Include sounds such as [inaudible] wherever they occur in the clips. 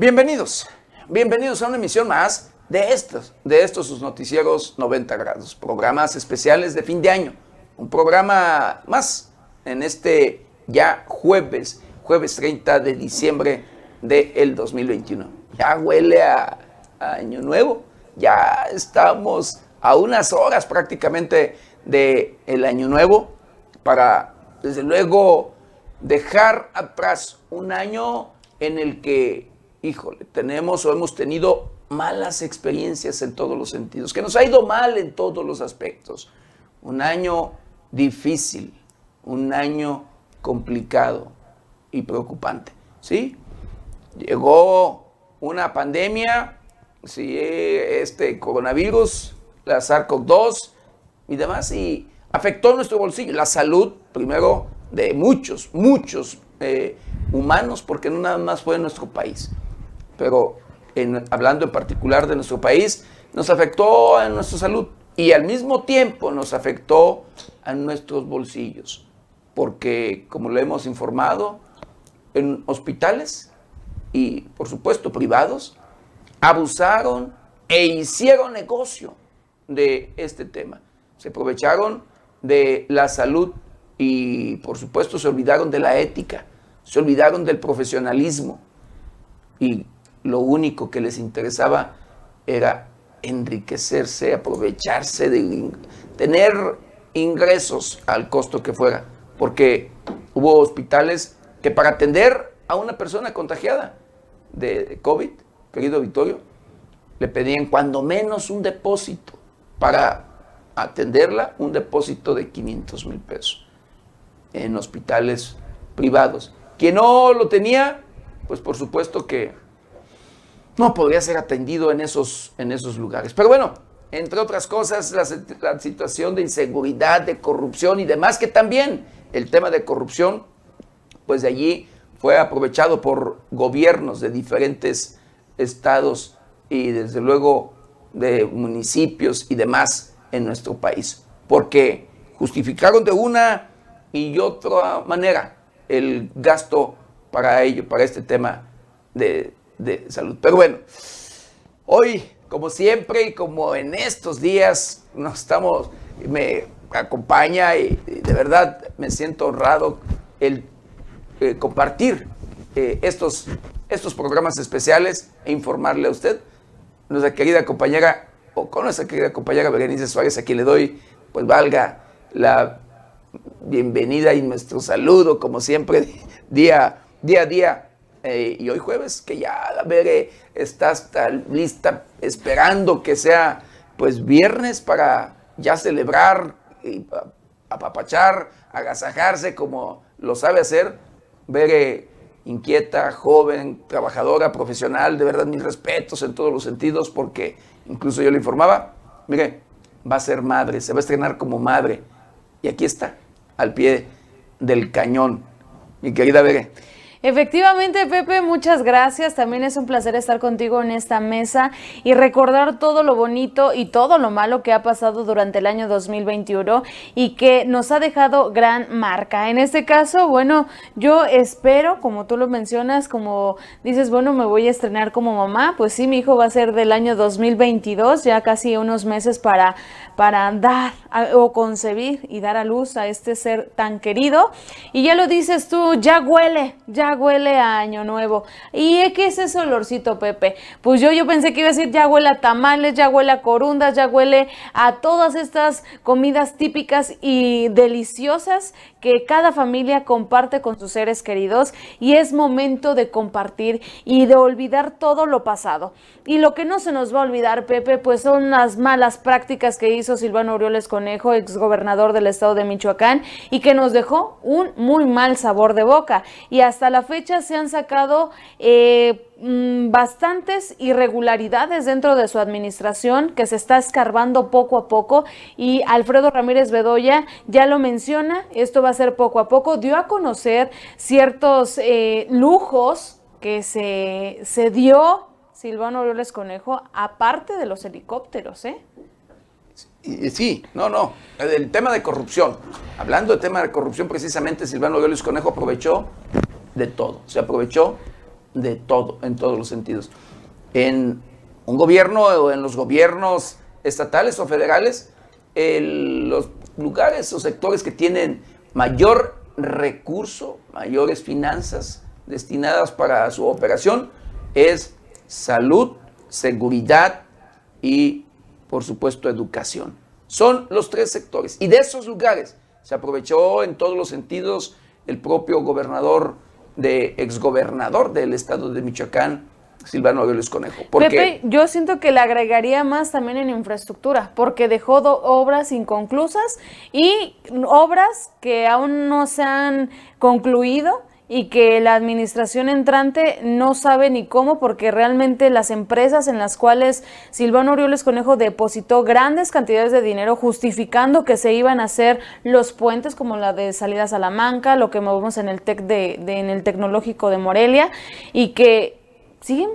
Bienvenidos, bienvenidos a una emisión más de estos, de estos sus noticieros 90 grados, programas especiales de fin de año, un programa más en este ya jueves, jueves 30 de diciembre del 2021. Ya huele a, a año nuevo, ya estamos a unas horas prácticamente del el año nuevo para, desde luego, dejar atrás un año en el que, híjole, tenemos o hemos tenido malas experiencias en todos los sentidos, que nos ha ido mal en todos los aspectos. Un año difícil, un año complicado y preocupante, ¿sí? Llegó una pandemia, sí, este coronavirus, la SARS-CoV-2 y demás, y afectó nuestro bolsillo, la salud, primero, de muchos, muchos eh, humanos, porque no nada más fue en nuestro país, pero hablando en particular de nuestro país, nos afectó en nuestra salud y al mismo tiempo nos afectó a nuestros bolsillos, porque como lo hemos informado, en hospitales y por supuesto privados, abusaron e hicieron negocio de este tema. Se aprovecharon de la salud y por supuesto se olvidaron de la ética, se olvidaron del profesionalismo y lo único que les interesaba era enriquecerse, aprovecharse de tener ingresos al costo que fuera, porque hubo hospitales que para atender a una persona contagiada de COVID, querido Vittorio, le pedían cuando menos un depósito para atenderla, un depósito de 500 mil pesos en hospitales privados. Quien no lo tenía, pues por supuesto que no podría ser atendido en esos, en esos lugares. Pero bueno, entre otras cosas, la, la, situación de inseguridad, de corrupción y demás, que también el tema de corrupción, pues de allí fue aprovechado por gobiernos de diferentes estados y desde luego de municipios y demás en nuestro país, porque justificaron de una y otra manera el gasto para ello, para este tema de, de salud. Pero bueno, hoy, como siempre y como en estos días, nos estamos, me acompaña y, de verdad me siento honrado el eh, compartir eh, estos, estos programas especiales e informarle a usted, nuestra querida compañera, o con nuestra querida compañera Berenice Suárez, a quien le doy, pues valga la bienvenida y nuestro saludo, como siempre, [laughs] día, día a día. Eh, y hoy jueves, que ya la está hasta lista, esperando que sea pues viernes para ya celebrar y apapachar, agasajarse como lo sabe hacer. Bere inquieta, joven, trabajadora, profesional, de verdad mis respetos en todos los sentidos, porque incluso yo le informaba, mire, va a ser madre, se va a estrenar como madre. Y aquí está, al pie del cañón. Mi querida Bere. Efectivamente, Pepe, muchas gracias. También es un placer estar contigo en esta mesa y recordar todo lo bonito y todo lo malo que ha pasado durante el año 2021 y que nos ha dejado gran marca. En este caso, bueno, yo espero, como tú lo mencionas, como dices, bueno, me voy a estrenar como mamá, pues sí, mi hijo va a ser del año 2022, ya casi unos meses para, para dar o concebir y dar a luz a este ser tan querido. Y ya lo dices tú, ya huele, ya huele a año nuevo. ¿Y qué es ese olorcito, Pepe? Pues yo, yo pensé que iba a decir ya huele a tamales, ya huele a corundas, ya huele a todas estas comidas típicas y deliciosas que cada familia comparte con sus seres queridos y es momento de compartir y de olvidar todo lo pasado. Y lo que no se nos va a olvidar, Pepe, pues son las malas prácticas que hizo Silvano Orioles Conejo, exgobernador del estado de Michoacán, y que nos dejó un muy mal sabor de boca. Y hasta la fecha se han sacado eh, mm, bastantes irregularidades dentro de su administración que se está escarbando poco a poco y Alfredo Ramírez Bedoya ya lo menciona, esto va a ser poco a poco, dio a conocer ciertos eh, lujos que se, se dio Silvano Orioles Conejo, aparte de los helicópteros, ¿eh? Sí, no, no. El tema de corrupción. Hablando del tema de corrupción, precisamente Silvano Orioles Conejo aprovechó de todo. Se aprovechó de todo, en todos los sentidos. En un gobierno o en los gobiernos estatales o federales, los lugares o sectores que tienen mayor recurso, mayores finanzas destinadas para su operación, es salud, seguridad y, por supuesto, educación. Son los tres sectores. Y de esos lugares se aprovechó en todos los sentidos el propio gobernador, de, exgobernador del estado de Michoacán, Silvano Aureoles Conejo. Pepe, yo siento que le agregaría más también en infraestructura, porque dejó obras inconclusas y obras que aún no se han concluido y que la administración entrante no sabe ni cómo, porque realmente las empresas en las cuales Silvano Orioles Conejo depositó grandes cantidades de dinero justificando que se iban a hacer los puentes como la de salida a Salamanca, lo que movemos en el TEC de, en el tecnológico de Morelia, y que siguen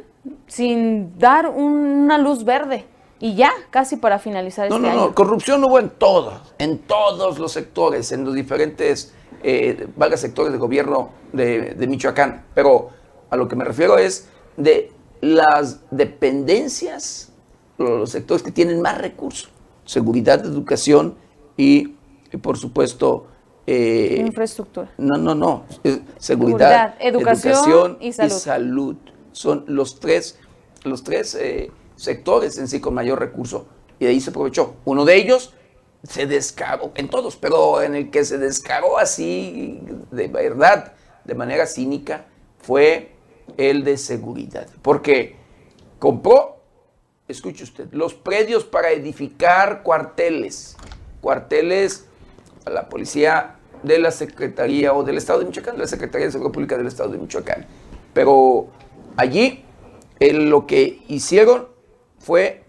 sin dar una luz verde. Y ya, casi para finalizar no, este no, No, no, corrupción hubo en todos, en todos los sectores, en los diferentes eh, varios sectores de gobierno de, Michoacán, pero a lo que me refiero es de las dependencias, los sectores que tienen más recursos, seguridad, educación y, por supuesto, eh, infraestructura. No, no, no. Seguridad, educación, y, salud. Son los tres, los tres eh, sectores en sí con mayor recurso. Y de ahí se aprovechó. Uno de ellos se descaró, en todos, pero en el que se descaró así, de verdad, de manera cínica, fue el de seguridad. Porque compró, escuche usted, los predios para edificar cuarteles, cuarteles a la policía de la Secretaría o del Estado de Michoacán, de la Secretaría de Seguridad Pública del Estado de Michoacán. Pero allí lo que hicieron fue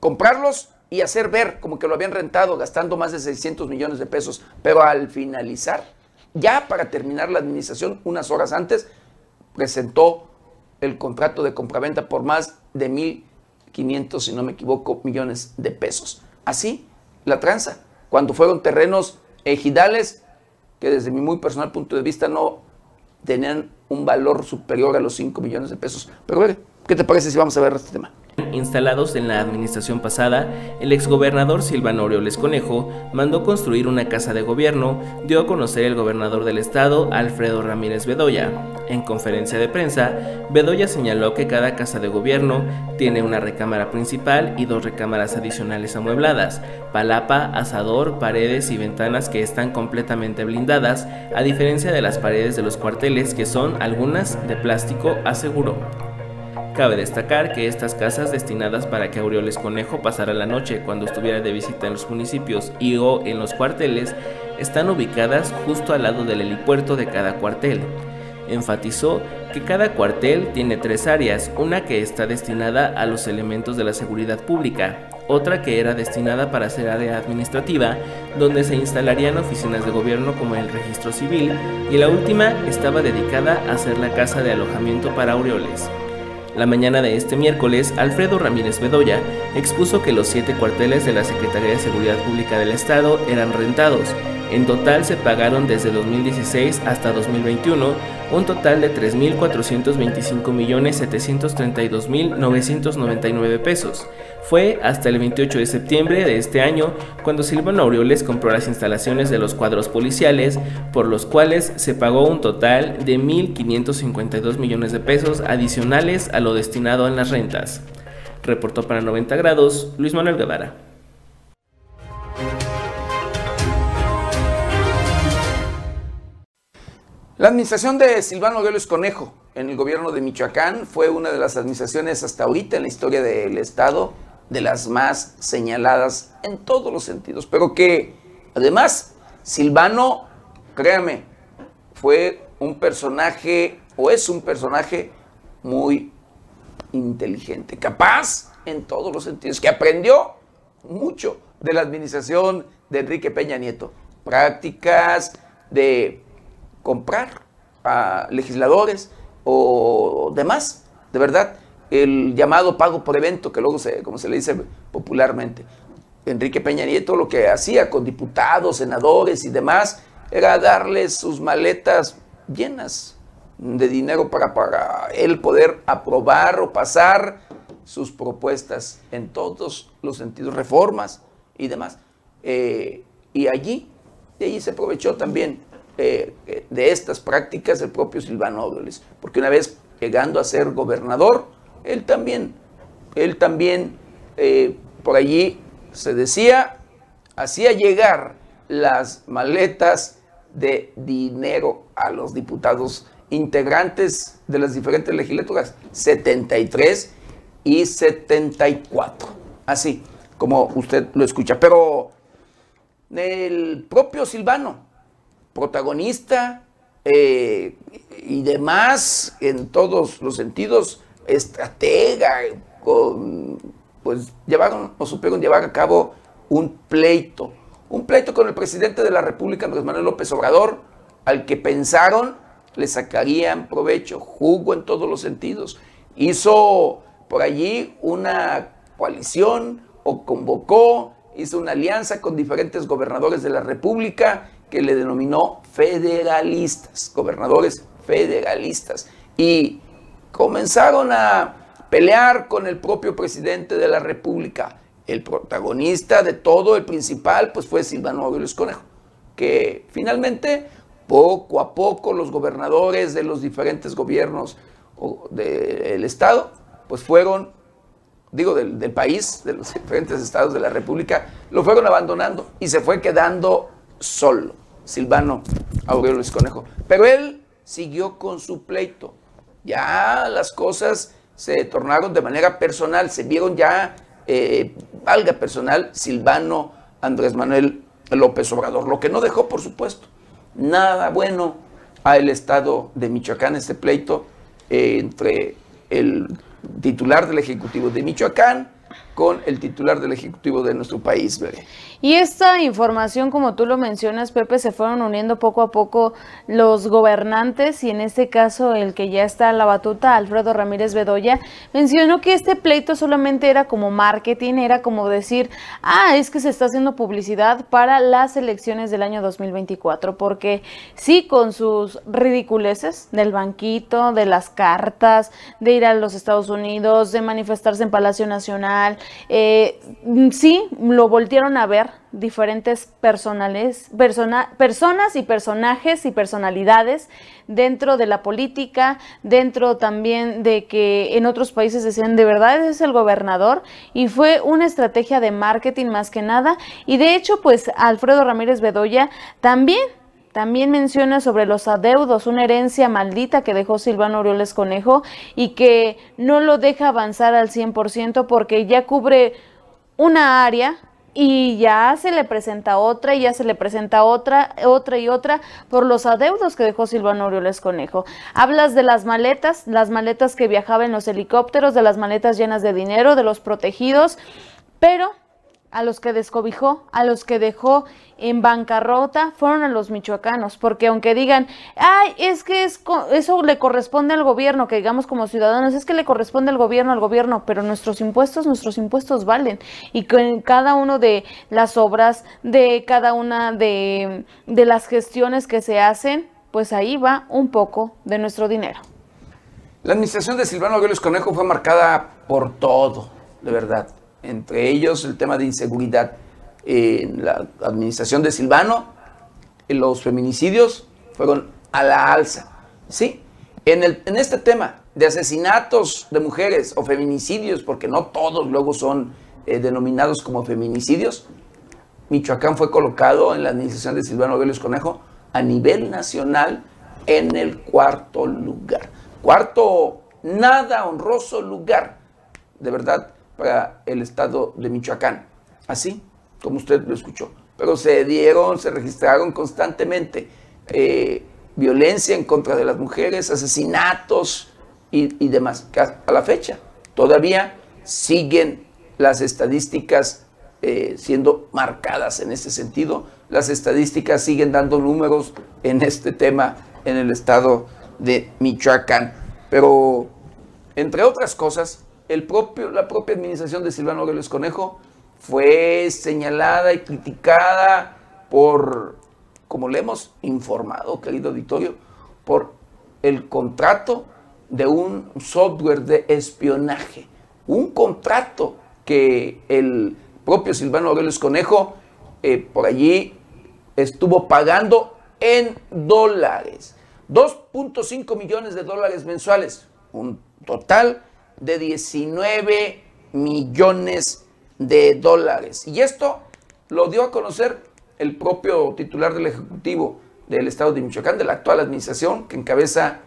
comprarlos y hacer ver como que lo habían rentado gastando más de 600 millones de pesos. Pero al finalizar, ya para terminar la administración, unas horas antes, presentó el contrato de compraventa por más de 1.500, si no me equivoco, millones de pesos. Así, la tranza, cuando fueron terrenos ejidales que desde mi muy personal punto de vista no tenían un valor superior a los 5 millones de pesos. Pero, ¿qué te parece si vamos a ver este tema? Instalados en la administración pasada, el exgobernador Silvano Aureoles Conejo mandó construir una casa de gobierno, dio a conocer el gobernador del estado, Alfredo Ramírez Bedoya. En conferencia de prensa, Bedoya señaló que cada casa de gobierno tiene una recámara principal y dos recámaras adicionales amuebladas, palapa, asador, paredes y ventanas que están completamente blindadas, a diferencia de las paredes de los cuarteles que son algunas de plástico, aseguró. Cabe destacar que estas casas destinadas para que Aureoles Conejo pasara la noche cuando estuviera de visita en los municipios y o en los cuarteles están ubicadas justo al lado del helipuerto de cada cuartel. Enfatizó que cada cuartel tiene tres áreas, una que está destinada a los elementos de la seguridad pública, otra que era destinada para ser área administrativa, donde se instalarían oficinas de gobierno como el registro civil, y la última estaba dedicada a ser la casa de alojamiento para Aureoles. La mañana de este miércoles, Alfredo Ramírez Bedoya expuso que los siete cuarteles de la Secretaría de Seguridad Pública del Estado eran rentados. En total se pagaron desde 2016 hasta 2021 un total de 3.425.732.999 pesos. Fue hasta el 28 de septiembre de este año cuando Silvano Aureoles compró las instalaciones de los cuadros policiales, por los cuales se pagó un total de 1.552 millones de pesos adicionales a lo destinado en las rentas. Reportó para 90 grados Luis Manuel Guevara. La administración de Silvano Gélez Conejo en el gobierno de Michoacán fue una de las administraciones hasta ahorita en la historia del Estado de las más señaladas en todos los sentidos, pero que además Silvano, créame, fue un personaje o es un personaje muy inteligente, capaz en todos los sentidos, que aprendió mucho de la administración de Enrique Peña Nieto, prácticas de comprar a legisladores o demás, de verdad, el llamado pago por evento, que luego se, como se le dice popularmente. Enrique Peña Nieto lo que hacía con diputados, senadores y demás era darles sus maletas llenas de dinero para, él poder aprobar o pasar sus propuestas en todos los sentidos, reformas y demás. Eh, y allí, de allí se aprovechó también eh, de estas prácticas el propio Silvano Aureoles, porque una vez llegando a ser gobernador, él también, él también eh, por allí se decía, hacía llegar las maletas de dinero a los diputados integrantes de las diferentes legislaturas, 73 y 74. Así como usted lo escucha. Pero el propio Silvano, protagonista eh, y demás en todos los sentidos, estratega, pues llevaron o supieron llevar a cabo un pleito, un pleito con el presidente de la República, Andrés Manuel López Obrador, al que pensaron le sacarían provecho, jugo en todos los sentidos. Hizo por allí una coalición o convocó, hizo una alianza con diferentes gobernadores de la República que le denominó federalistas, gobernadores federalistas. Y comenzaron a pelear con el propio presidente de la República. El protagonista de todo, el principal, pues fue Silvano Aureoles Conejo, que finalmente, poco a poco, los gobernadores de los diferentes gobiernos del Estado pues fueron, digo, del, país, de los [laughs] diferentes estados de la República, lo fueron abandonando y se fue quedando solo, Silvano Aurelio Conejo. Pero él siguió con su pleito. Ya las cosas se tornaron de manera personal, se vieron ya, eh, valga personal, Silvano Andrés Manuel López Obrador, lo que no dejó, por supuesto, nada bueno al estado de Michoacán, este pleito eh, entre el titular del Ejecutivo de Michoacán con el titular del Ejecutivo de nuestro país, Y esta información, como tú lo mencionas, Pepe, se fueron uniendo poco a poco los gobernantes y en este caso el que ya está a la batuta, Alfredo Ramírez Bedoya, mencionó que este pleito solamente era como marketing, era como decir, ah, es que se está haciendo publicidad para las elecciones del año 2024, porque sí, con sus ridiculeces del banquito, de las cartas, de ir a los Estados Unidos, de manifestarse en Palacio Nacional, eh, sí, lo voltearon a ver diferentes personales, personas y personajes y personalidades dentro de la política, dentro también de que en otros países decían, de verdad es el gobernador, y fue una estrategia de marketing más que nada, y de hecho, pues Alfredo Ramírez Bedoya también también menciona sobre los adeudos, una herencia maldita que dejó Silvano Orioles Conejo y que no lo deja avanzar al 100% porque ya cubre una área y ya se le presenta otra y ya se le presenta otra, otra y otra por los adeudos que dejó Silvano Orioles Conejo. Hablas de las maletas, las maletas que viajaban en los helicópteros, de las maletas llenas de dinero, de los protegidos, pero a los que descobijó, a los que dejó en bancarrota, fueron a los michoacanos, porque aunque digan, ay, es que es, eso le corresponde al gobierno, que digamos como ciudadanos, es que le corresponde al gobierno, al gobierno, pero nuestros impuestos, nuestros impuestos valen, y con cada uno de las obras, de cada una de, de las gestiones que se hacen, pues ahí va un poco de nuestro dinero. La administración de Silvano Aureoles Conejo fue marcada por todo, de verdad entre ellos el tema de inseguridad en la administración de Silvano, los feminicidios fueron a la alza. ¿sí? En, el, en este tema de asesinatos de mujeres o feminicidios, porque no todos luego son eh, denominados como feminicidios, Michoacán fue colocado en la administración de Silvano Vélez Conejo a nivel nacional en el cuarto lugar. Cuarto, nada honroso lugar, de verdad, para el estado de Michoacán. Así como usted lo escuchó. Pero se dieron, se registraron constantemente eh, violencia en contra de las mujeres, asesinatos y, demás. A la fecha todavía siguen las estadísticas eh, siendo marcadas en ese sentido. Las estadísticas siguen dando números en este tema en el estado de Michoacán. Pero, entre otras cosas, el propio, la propia administración de Silvano Aureoles Conejo fue señalada y criticada por, como le hemos informado, querido auditorio, por el contrato de un software de espionaje. Un contrato que el propio Silvano Aureoles Conejo eh, por allí estuvo pagando en dólares. 2.5 millones de dólares mensuales. Un total de 19 millones de dólares. Y esto lo dio a conocer el propio titular del Ejecutivo del Estado de Michoacán, de la actual administración, que encabeza,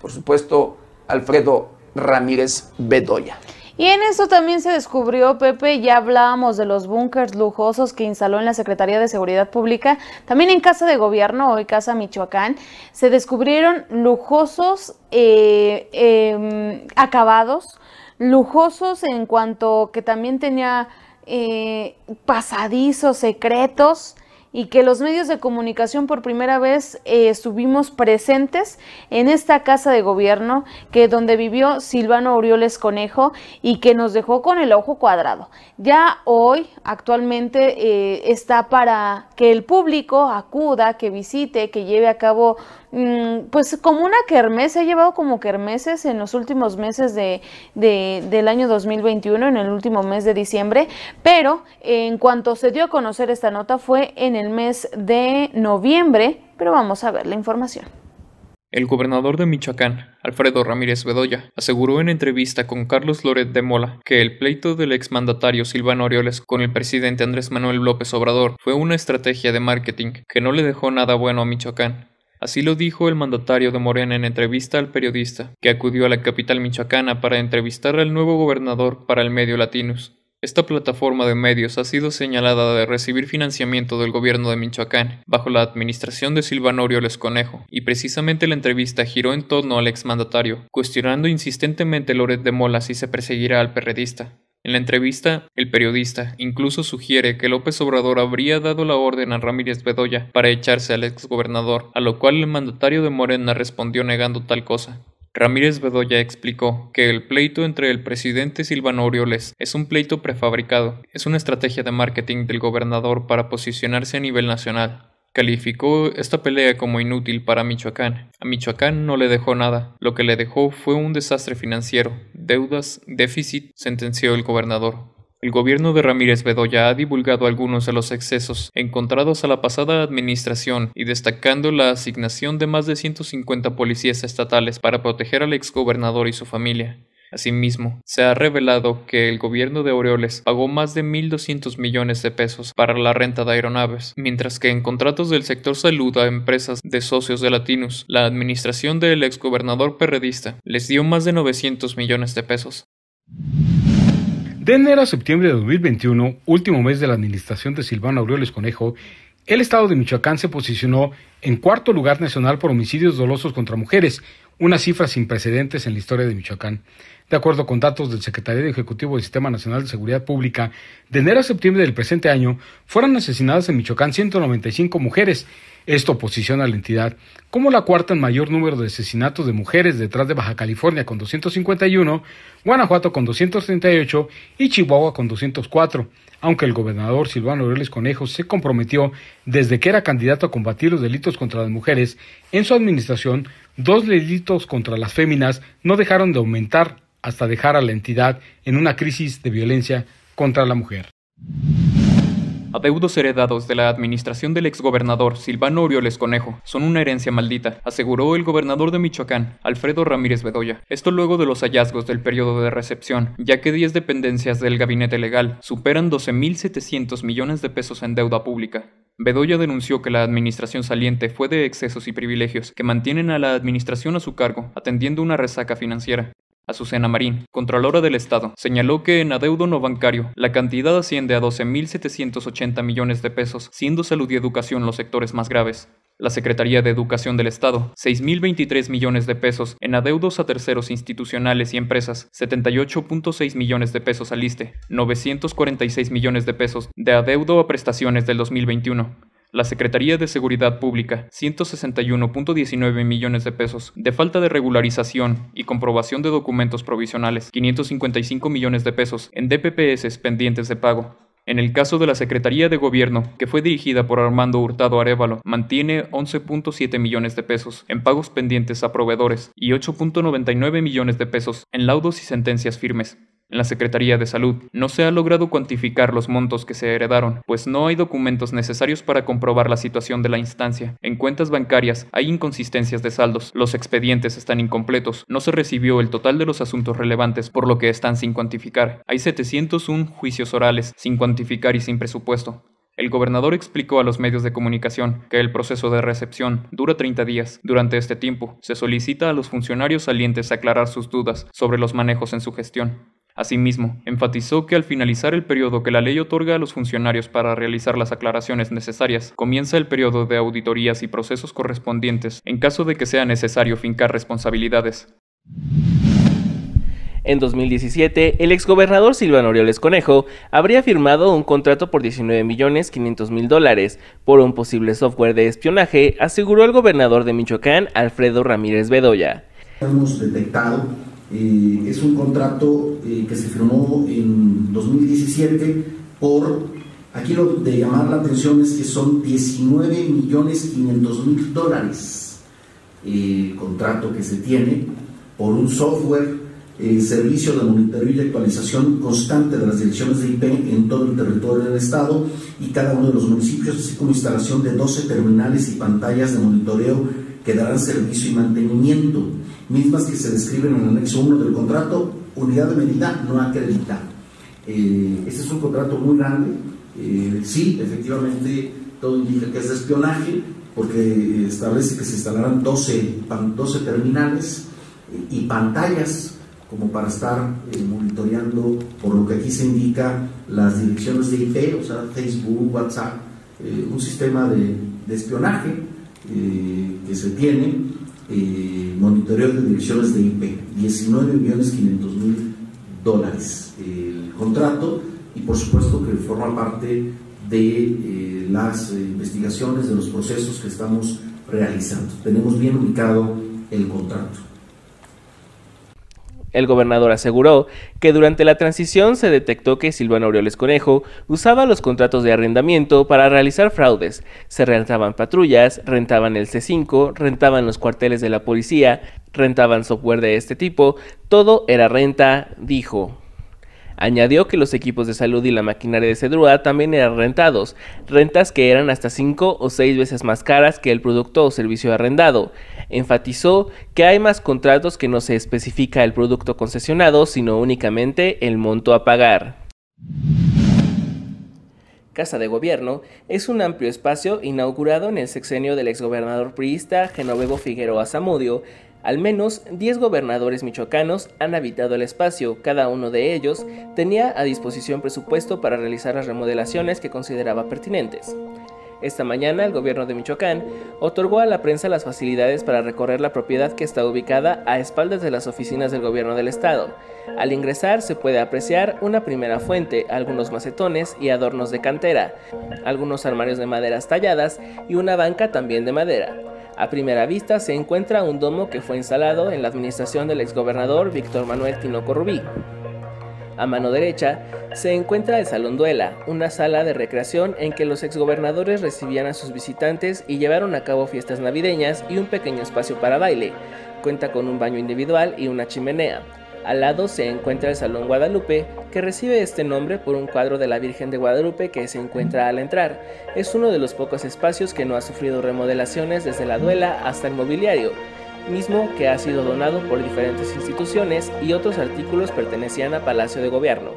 por supuesto, Alfredo Ramírez Bedoya. Y en eso también se descubrió, Pepe, ya hablábamos de los búnkers lujosos que instaló en la Secretaría de Seguridad Pública, también en Casa de Gobierno, hoy Casa Michoacán, se descubrieron lujosos eh, em, acabados, lujosos en cuanto que también tenía eh, pasadizos secretos y que los medios de comunicación por primera vez eh, estuvimos presentes en esta casa de gobierno que donde vivió Silvano Orioles Conejo y que nos dejó con el ojo cuadrado. Ya hoy actualmente eh, está para que el público acuda, que visite, que lleve a cabo pues como una kermés, se ha llevado como kermeses en los últimos meses de, del año 2021, en el último mes de diciembre, pero en cuanto se dio a conocer esta nota fue en el mes de noviembre, pero vamos a ver la información. El gobernador de Michoacán, Alfredo Ramírez Bedoya, aseguró en entrevista con Carlos Loret de Mola que el pleito del exmandatario Silvano Orioles con el presidente Andrés Manuel López Obrador fue una estrategia de marketing que no le dejó nada bueno a Michoacán Así lo dijo el mandatario de Morena en entrevista al periodista, que acudió a la capital michoacana para entrevistar al nuevo gobernador para el medio Latinus. Esta plataforma de medios ha sido señalada de recibir financiamiento del gobierno de Michoacán bajo la administración de Silvano Orioles Conejo, y precisamente la entrevista giró en torno al exmandatario, cuestionando insistentemente Loret de Mola si se perseguirá al perredista. En la entrevista, el periodista incluso sugiere que López Obrador habría dado la orden a Ramírez Bedoya para echarse al exgobernador, a lo cual el mandatario de Morena respondió negando tal cosa. Ramírez Bedoya explicó que el pleito entre el presidente Silvano Orioles es un pleito prefabricado, es una estrategia de marketing del gobernador para posicionarse a nivel nacional. Calificó esta pelea como inútil para Michoacán. A Michoacán no le dejó nada. Lo que le dejó fue un desastre financiero, deudas, déficit, sentenció el gobernador. El gobierno de Ramírez Bedoya ha divulgado algunos de los excesos encontrados a la pasada administración y destacando la asignación de más de 150 policías estatales para proteger al exgobernador y su familia. Asimismo, se ha revelado que el gobierno de Aureoles pagó más de 1.200 millones de pesos para la renta de aeronaves, mientras que en contratos del sector salud a empresas de socios de Latinus, la administración del exgobernador perredista les dio más de 900 millones de pesos. De enero a septiembre de 2021, último mes de la administración de Silvano Aureoles Conejo, el estado de Michoacán se posicionó en cuarto lugar nacional por homicidios dolosos contra mujeres, una cifra sin precedentes en la historia de Michoacán. De acuerdo con datos del Secretariado Ejecutivo del Sistema Nacional de Seguridad Pública, de enero a septiembre del presente año fueron asesinadas en Michoacán 195 mujeres. Esto posiciona a la entidad como la cuarta en mayor número de asesinatos de mujeres detrás de Baja California con 251, Guanajuato con 238 y Chihuahua con 204, aunque el gobernador Silvano Aureoles Conejo se comprometió desde que era candidato a combatir los delitos contra las mujeres, en su administración dos delitos contra las féminas no dejaron de aumentar hasta dejar a la entidad en una crisis de violencia contra la mujer. Adeudos heredados de la administración del exgobernador Silvano Orioles Conejo son una herencia maldita, aseguró el gobernador de Michoacán, Alfredo Ramírez Bedoya. Esto luego de los hallazgos del periodo de recepción, ya que 10 dependencias del gabinete legal superan 12.700 millones de pesos en deuda pública. Bedoya denunció que la administración saliente fue de excesos y privilegios que mantienen a la administración a su cargo, atendiendo una resaca financiera. Azucena Marín, Contralora del Estado, señaló que en adeudo no bancario la cantidad asciende a 12.780 millones de pesos, siendo salud y educación los sectores más graves. La Secretaría de Educación del Estado, 6.023 millones de pesos en adeudos a terceros institucionales y empresas, 78.6 millones de pesos al ISTE, 946 millones de pesos de adeudo a prestaciones del 2021 la Secretaría de Seguridad Pública 161.19 millones de pesos, de falta de regularización y comprobación de documentos provisionales 555 millones de pesos, en DPPS pendientes de pago. En el caso de la Secretaría de Gobierno, que fue dirigida por Armando Hurtado Arevalo, mantiene 11.7 millones de pesos en pagos pendientes a proveedores y 8.99 millones de pesos en laudos y sentencias firmes. En la Secretaría de Salud no se ha logrado cuantificar los montos que se heredaron, pues no hay documentos necesarios para comprobar la situación de la instancia. En cuentas bancarias hay inconsistencias de saldos, los expedientes están incompletos, no se recibió el total de los asuntos relevantes, por lo que están sin cuantificar. Hay 701 juicios orales, sin cuantificar y sin presupuesto. El gobernador explicó a los medios de comunicación que el proceso de recepción dura 30 días. Durante este tiempo, se solicita a los funcionarios salientes aclarar sus dudas sobre los manejos en su gestión. Asimismo, enfatizó que al finalizar el periodo que la ley otorga a los funcionarios para realizar las aclaraciones necesarias, comienza el periodo de auditorías y procesos correspondientes en caso de que sea necesario fincar responsabilidades. En 2017, el exgobernador Silvano Orioles Conejo habría firmado un contrato por 19 millones 500 mil dólares por un posible software de espionaje, aseguró el gobernador de Michoacán, Alfredo Ramírez Bedoya. Hemos detectado eh, es un contrato eh, que se firmó en 2017 por, aquí lo de llamar la atención es que son 19 millones 500 mil dólares el contrato que se tiene por un software, servicio de monitoreo y actualización constante de las direcciones de IP en todo el territorio del Estado y cada uno de los municipios, así como instalación de 12 terminales y pantallas de monitoreo que darán servicio y mantenimiento mismas que se describen en el anexo 1 del contrato, unidad de medida no acredita. Eh, este es un contrato muy grande, eh, sí, efectivamente, todo indica que es de espionaje, porque establece que se instalarán 12, 12 terminales y pantallas como para estar eh, monitoreando, por lo que aquí se indica, las direcciones de IP, o sea, Facebook, WhatsApp, un sistema de espionaje que se tiene eh, monitoreo de direcciones de IP, 19 millones 500 mil dólares el contrato y por supuesto que forma parte de eh, las investigaciones, de los procesos que estamos realizando. Tenemos bien ubicado el contrato. El gobernador aseguró que durante la transición se detectó que Silvano Aureoles Conejo usaba los contratos de arrendamiento para realizar fraudes. Se rentaban patrullas, rentaban el C5, rentaban los cuarteles de la policía, rentaban software de este tipo. Todo era renta, dijo. Añadió que los equipos de salud y la maquinaria de Cedrua también eran rentados, rentas que eran hasta cinco o seis veces más caras que el producto o servicio arrendado. Enfatizó que hay más contratos que no se especifica el producto concesionado, sino únicamente el monto a pagar. Casa de Gobierno es un amplio espacio inaugurado en el sexenio del exgobernador priista Genovevo Figueroa Zamudio. Al menos 10 gobernadores michoacanos han habitado el espacio, cada uno de ellos tenía a disposición presupuesto para realizar las remodelaciones que consideraba pertinentes. Esta mañana el gobierno de Michoacán otorgó a la prensa las facilidades para recorrer la propiedad que está ubicada a espaldas de las oficinas del gobierno del estado. Al ingresar se puede apreciar una primera fuente, algunos macetones y adornos de cantera, algunos armarios de maderas talladas y una banca también de madera. A primera vista se encuentra un domo que fue instalado en la administración del exgobernador Víctor Manuel Tinoco Rubí. A mano derecha se encuentra el Salón Duela, una sala de recreación en que los exgobernadores recibían a sus visitantes y llevaron a cabo fiestas navideñas y un pequeño espacio para baile. Cuenta con un baño individual y una chimenea. Al lado se encuentra el Salón Guadalupe, que recibe este nombre por un cuadro de la Virgen de Guadalupe que se encuentra al entrar. Es uno de los pocos espacios que no ha sufrido remodelaciones desde la duela hasta el mobiliario mismo que ha sido donado por diferentes instituciones y otros artículos pertenecían a Palacio de Gobierno.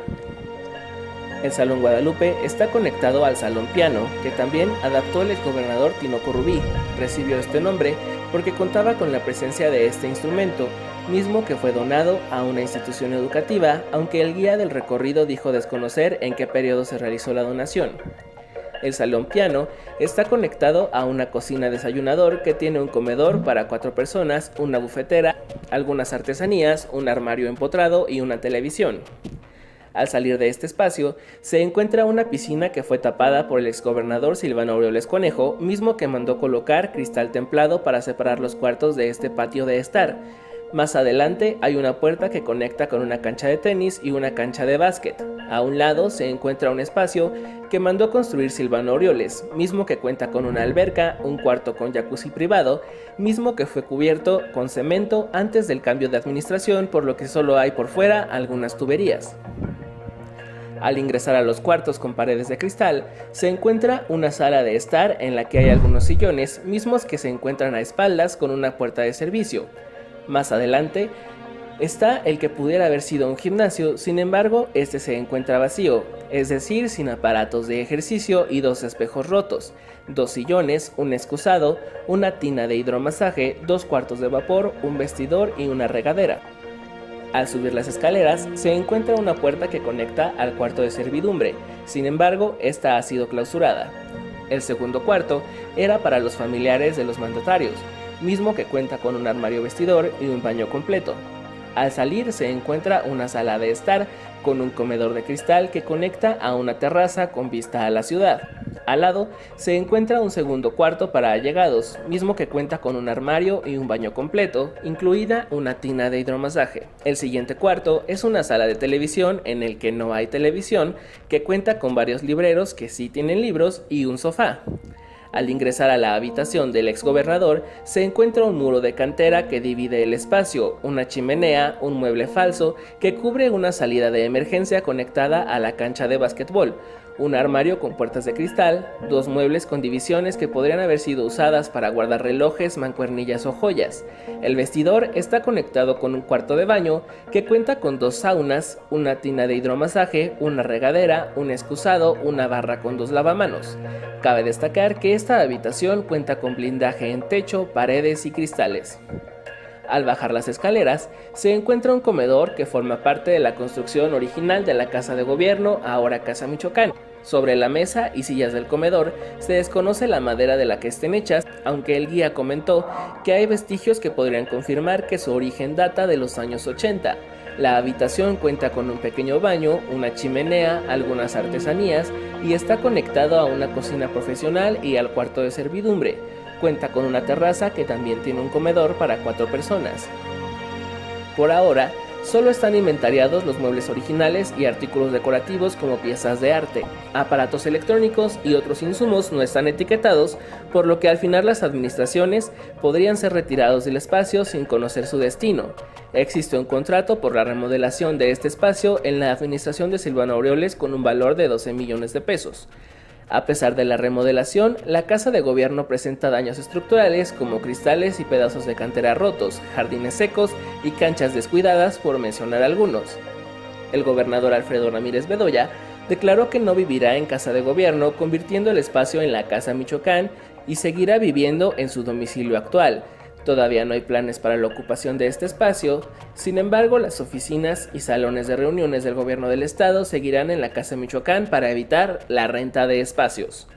El Salón Guadalupe está conectado al Salón Piano, que también adaptó el exgobernador Tinoco Rubí. Recibió este nombre porque contaba con la presencia de este instrumento, mismo que fue donado a una institución educativa, aunque el guía del recorrido dijo desconocer en qué periodo se realizó la donación. El salón piano está conectado a una cocina desayunador que tiene un comedor para cuatro personas, una bufetera, algunas artesanías, un armario empotrado y una televisión. Al salir de este espacio, se encuentra una piscina que fue tapada por el exgobernador Silvano Aureoles Conejo, mismo que mandó colocar cristal templado para separar los cuartos de este patio de estar. Más adelante hay una puerta que conecta con una cancha de tenis y una cancha de básquet. A un lado se encuentra un espacio que mandó construir Silvano Orioles, mismo que cuenta con una alberca, un cuarto con jacuzzi privado, mismo que fue cubierto con cemento antes del cambio de administración, por lo que solo hay por fuera algunas tuberías. Al ingresar a los cuartos con paredes de cristal, se encuentra una sala de estar en la que hay algunos sillones, mismos que se encuentran a espaldas con una puerta de servicio. Más adelante está el que pudiera haber sido un gimnasio, sin embargo, este se encuentra vacío, es decir, sin aparatos de ejercicio y dos espejos rotos, dos sillones, un excusado, una tina de hidromasaje, dos cuartos de vapor, un vestidor y una regadera. Al subir las escaleras se encuentra una puerta que conecta al cuarto de servidumbre, sin embargo, esta ha sido clausurada. El segundo cuarto era para los familiares de los mandatarios, mismo que cuenta con un armario vestidor y un baño completo. Al salir se encuentra una sala de estar con un comedor de cristal que conecta a una terraza con vista a la ciudad. Al lado se encuentra un segundo cuarto para allegados, mismo que cuenta con un armario y un baño completo, incluida una tina de hidromasaje. El siguiente cuarto es una sala de televisión en el que no hay televisión, que cuenta con varios libreros que sí tienen libros y un sofá. Al ingresar a la habitación del exgobernador, se encuentra un muro de cantera que divide el espacio, una chimenea, un mueble falso que cubre una salida de emergencia conectada a la cancha de básquetbol, un armario con puertas de cristal, dos muebles con divisiones que podrían haber sido usadas para guardar relojes, mancuernillas o joyas. El vestidor está conectado con un cuarto de baño que cuenta con dos saunas, una tina de hidromasaje, una regadera, un excusado, una barra con dos lavamanos. Cabe destacar que esta habitación cuenta con blindaje en techo, paredes y cristales. Al bajar las escaleras, se encuentra un comedor que forma parte de la construcción original de la Casa de Gobierno, ahora Casa Michoacán. Sobre la mesa y sillas del comedor se desconoce la madera de la que estén hechas, aunque el guía comentó que hay vestigios que podrían confirmar que su origen data de los años 80. La habitación cuenta con un pequeño baño, una chimenea, algunas artesanías y está conectado a una cocina profesional y al cuarto de servidumbre. Cuenta con una terraza que también tiene un comedor para cuatro personas. Por ahora, solo están inventariados los muebles originales y artículos decorativos como piezas de arte. Aparatos electrónicos y otros insumos no están etiquetados, por lo que al final las administraciones podrían ser retirados del espacio sin conocer su destino. Existe un contrato por la remodelación de este espacio en la administración de Silvano Aureoles con un valor de 12 millones de pesos. A pesar de la remodelación, la casa de gobierno presenta daños estructurales como cristales y pedazos de cantera rotos, jardines secos y canchas descuidadas, por mencionar algunos. El gobernador Alfredo Ramírez Bedoya declaró que no vivirá en casa de gobierno, convirtiendo el espacio en la Casa Michoacán y seguirá viviendo en su domicilio actual, Todavía no hay planes para la ocupación de este espacio, sin embargo las oficinas y salones de reuniones del gobierno del estado seguirán en la Casa Michoacán para evitar la renta de espacios.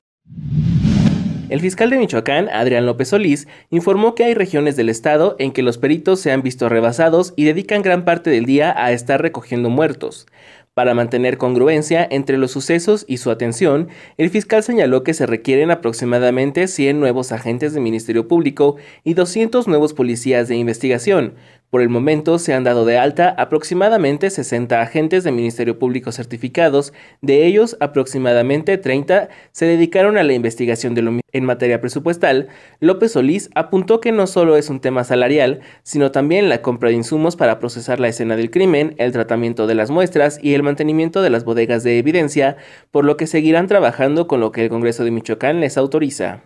El fiscal de Michoacán, Adrián López Solís, informó que hay regiones del estado en que los peritos se han visto rebasados y dedican gran parte del día a estar recogiendo muertos. Para mantener congruencia entre los sucesos y su atención, el fiscal señaló que se requieren aproximadamente 100 nuevos agentes de Ministerio Público y 200 nuevos policías de investigación, por el momento se han dado de alta aproximadamente 60 agentes de Ministerio Público certificados, de ellos aproximadamente 30 se dedicaron a la investigación de lo en materia presupuestal. López Solís apuntó que no solo es un tema salarial, sino también la compra de insumos para procesar la escena del crimen, el tratamiento de las muestras y el mantenimiento de las bodegas de evidencia, por lo que seguirán trabajando con lo que el Congreso de Michoacán les autoriza.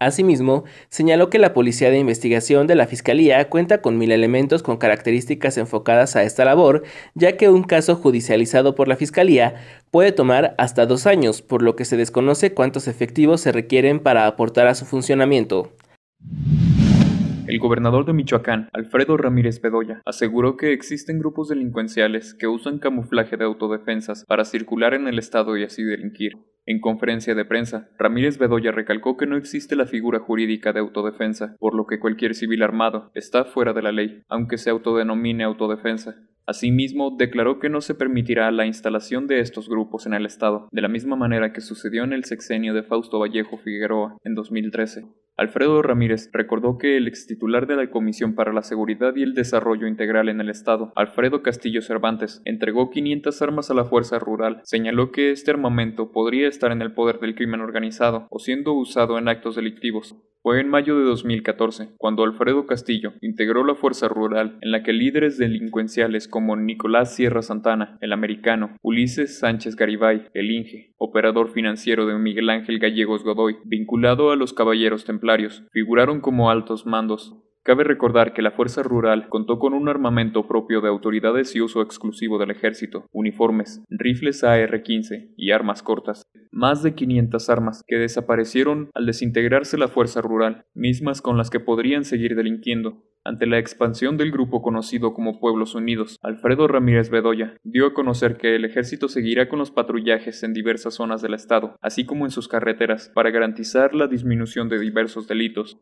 Asimismo, señaló que la Policía de Investigación de la Fiscalía cuenta con mil elementos con características enfocadas a esta labor, ya que un caso judicializado por la Fiscalía puede tomar hasta dos años, por lo que se desconoce cuántos efectivos se requieren para aportar a su funcionamiento. El gobernador de Michoacán, Alfredo Ramírez Bedoya, aseguró que existen grupos delincuenciales que usan camuflaje de autodefensas para circular en el estado y así delinquir. En conferencia de prensa, Ramírez Bedoya recalcó que no existe la figura jurídica de autodefensa, por lo que cualquier civil armado está fuera de la ley, aunque se autodenomine autodefensa. Asimismo, declaró que no se permitirá la instalación de estos grupos en el Estado, de la misma manera que sucedió en el sexenio de Fausto Vallejo Figueroa en 2013. Alfredo Ramírez recordó que el extitular de la Comisión para la Seguridad y el Desarrollo Integral en el Estado, Alfredo Castillo Cervantes, entregó 500 armas a la Fuerza Rural. Señaló que este armamento podría estar en el poder del crimen organizado o siendo usado en actos delictivos. Fue en mayo de 2014 cuando Alfredo Castillo integró la Fuerza Rural en la que líderes delincuenciales como Nicolás Sierra Santana, el americano, Ulises Sánchez Garibay, el Inge, operador financiero de Miguel Ángel Gallegos Godoy, vinculado a los Caballeros Templarios, figuraron como altos mandos. Cabe recordar que la Fuerza Rural contó con un armamento propio de autoridades y uso exclusivo del ejército, uniformes, rifles AR-15 y armas cortas. Más de 500 armas que desaparecieron al desintegrarse la Fuerza Rural, mismas con las que podrían seguir delinquiendo. Ante la expansión del grupo conocido como Pueblos Unidos, Alfredo Ramírez Bedoya dio a conocer que el ejército seguirá con los patrullajes en diversas zonas del estado, así como en sus carreteras, para garantizar la disminución de diversos delitos.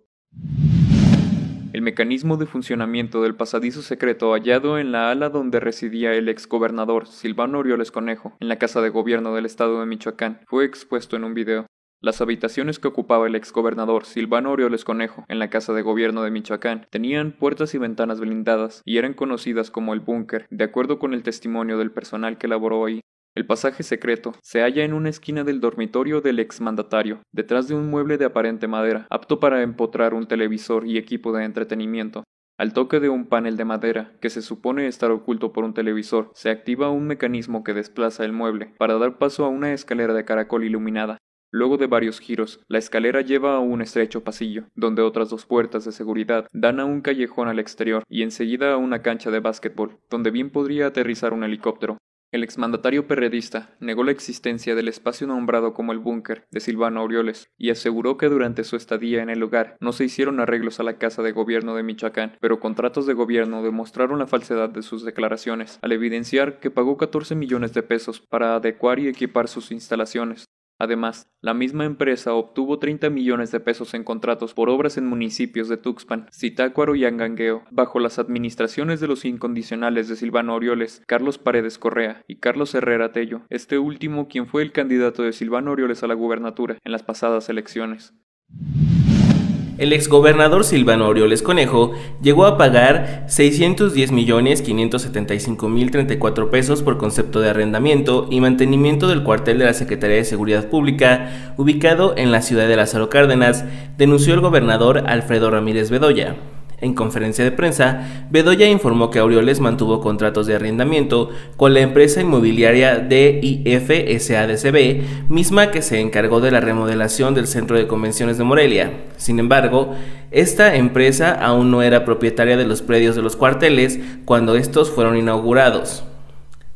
El mecanismo de funcionamiento del pasadizo secreto hallado en la ala donde residía el exgobernador Silvano Orioles Conejo, en la Casa de Gobierno del Estado de Michoacán, fue expuesto en un video. Las habitaciones que ocupaba el exgobernador Silvano Orioles Conejo en la Casa de Gobierno de Michoacán tenían puertas y ventanas blindadas y eran conocidas como el búnker, de acuerdo con el testimonio del personal que laboró ahí. El pasaje secreto se halla en una esquina del dormitorio del exmandatario, detrás de un mueble de aparente madera, apto para empotrar un televisor y equipo de entretenimiento. Al toque de un panel de madera, que se supone estar oculto por un televisor, se activa un mecanismo que desplaza el mueble, para dar paso a una escalera de caracol iluminada. Luego de varios giros, la escalera lleva a un estrecho pasillo, donde otras dos puertas de seguridad dan a un callejón al exterior y enseguida a una cancha de básquetbol, donde bien podría aterrizar un helicóptero. El exmandatario perredista negó la existencia del espacio nombrado como el búnker de Silvano Aureoles y aseguró que durante su estadía en el lugar no se hicieron arreglos a la Casa de Gobierno de Michoacán, pero contratos de gobierno demostraron la falsedad de sus declaraciones, al evidenciar que pagó 14 millones de pesos para adecuar y equipar sus instalaciones, Además, la misma empresa obtuvo 30 millones de pesos en contratos por obras en municipios de Tuxpan, Zitácuaro y Angangueo, bajo las administraciones de los incondicionales de Silvano Orioles, Carlos Paredes Correa y Carlos Herrera Tello, este último quien fue el candidato de Silvano Orioles a la gubernatura en las pasadas elecciones. El exgobernador Silvano Orioles Conejo llegó a pagar 610.575.034 pesos por concepto de arrendamiento y mantenimiento del cuartel de la Secretaría de Seguridad Pública, ubicado en la ciudad de Lázaro Cárdenas, denunció el gobernador Alfredo Ramírez Bedoya. En conferencia de prensa, Bedoya informó que Aureoles mantuvo contratos de arrendamiento con la empresa inmobiliaria DIF SADCB, misma que se encargó de la remodelación del Centro de Convenciones de Morelia. Sin embargo, esta empresa aún no era propietaria de los predios de los cuarteles cuando estos fueron inaugurados.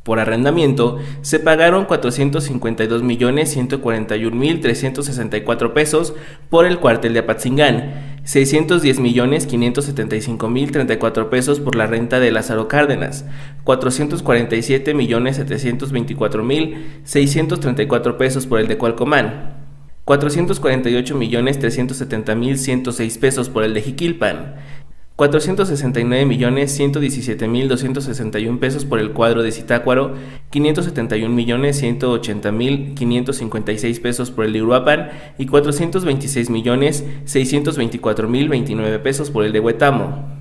Por arrendamiento se pagaron 452.141.364 pesos por el cuartel de Apatzingán, 610.575.034 pesos por la renta de Lázaro Cárdenas, 447.724.634 pesos por el de Cualcomán, 448.370.106 pesos por el de 469.117.261 pesos por el cuadro de Zitácuaro, 571.180.556 pesos por el de Uruapan y 426.624.029 pesos por el de Huetamo.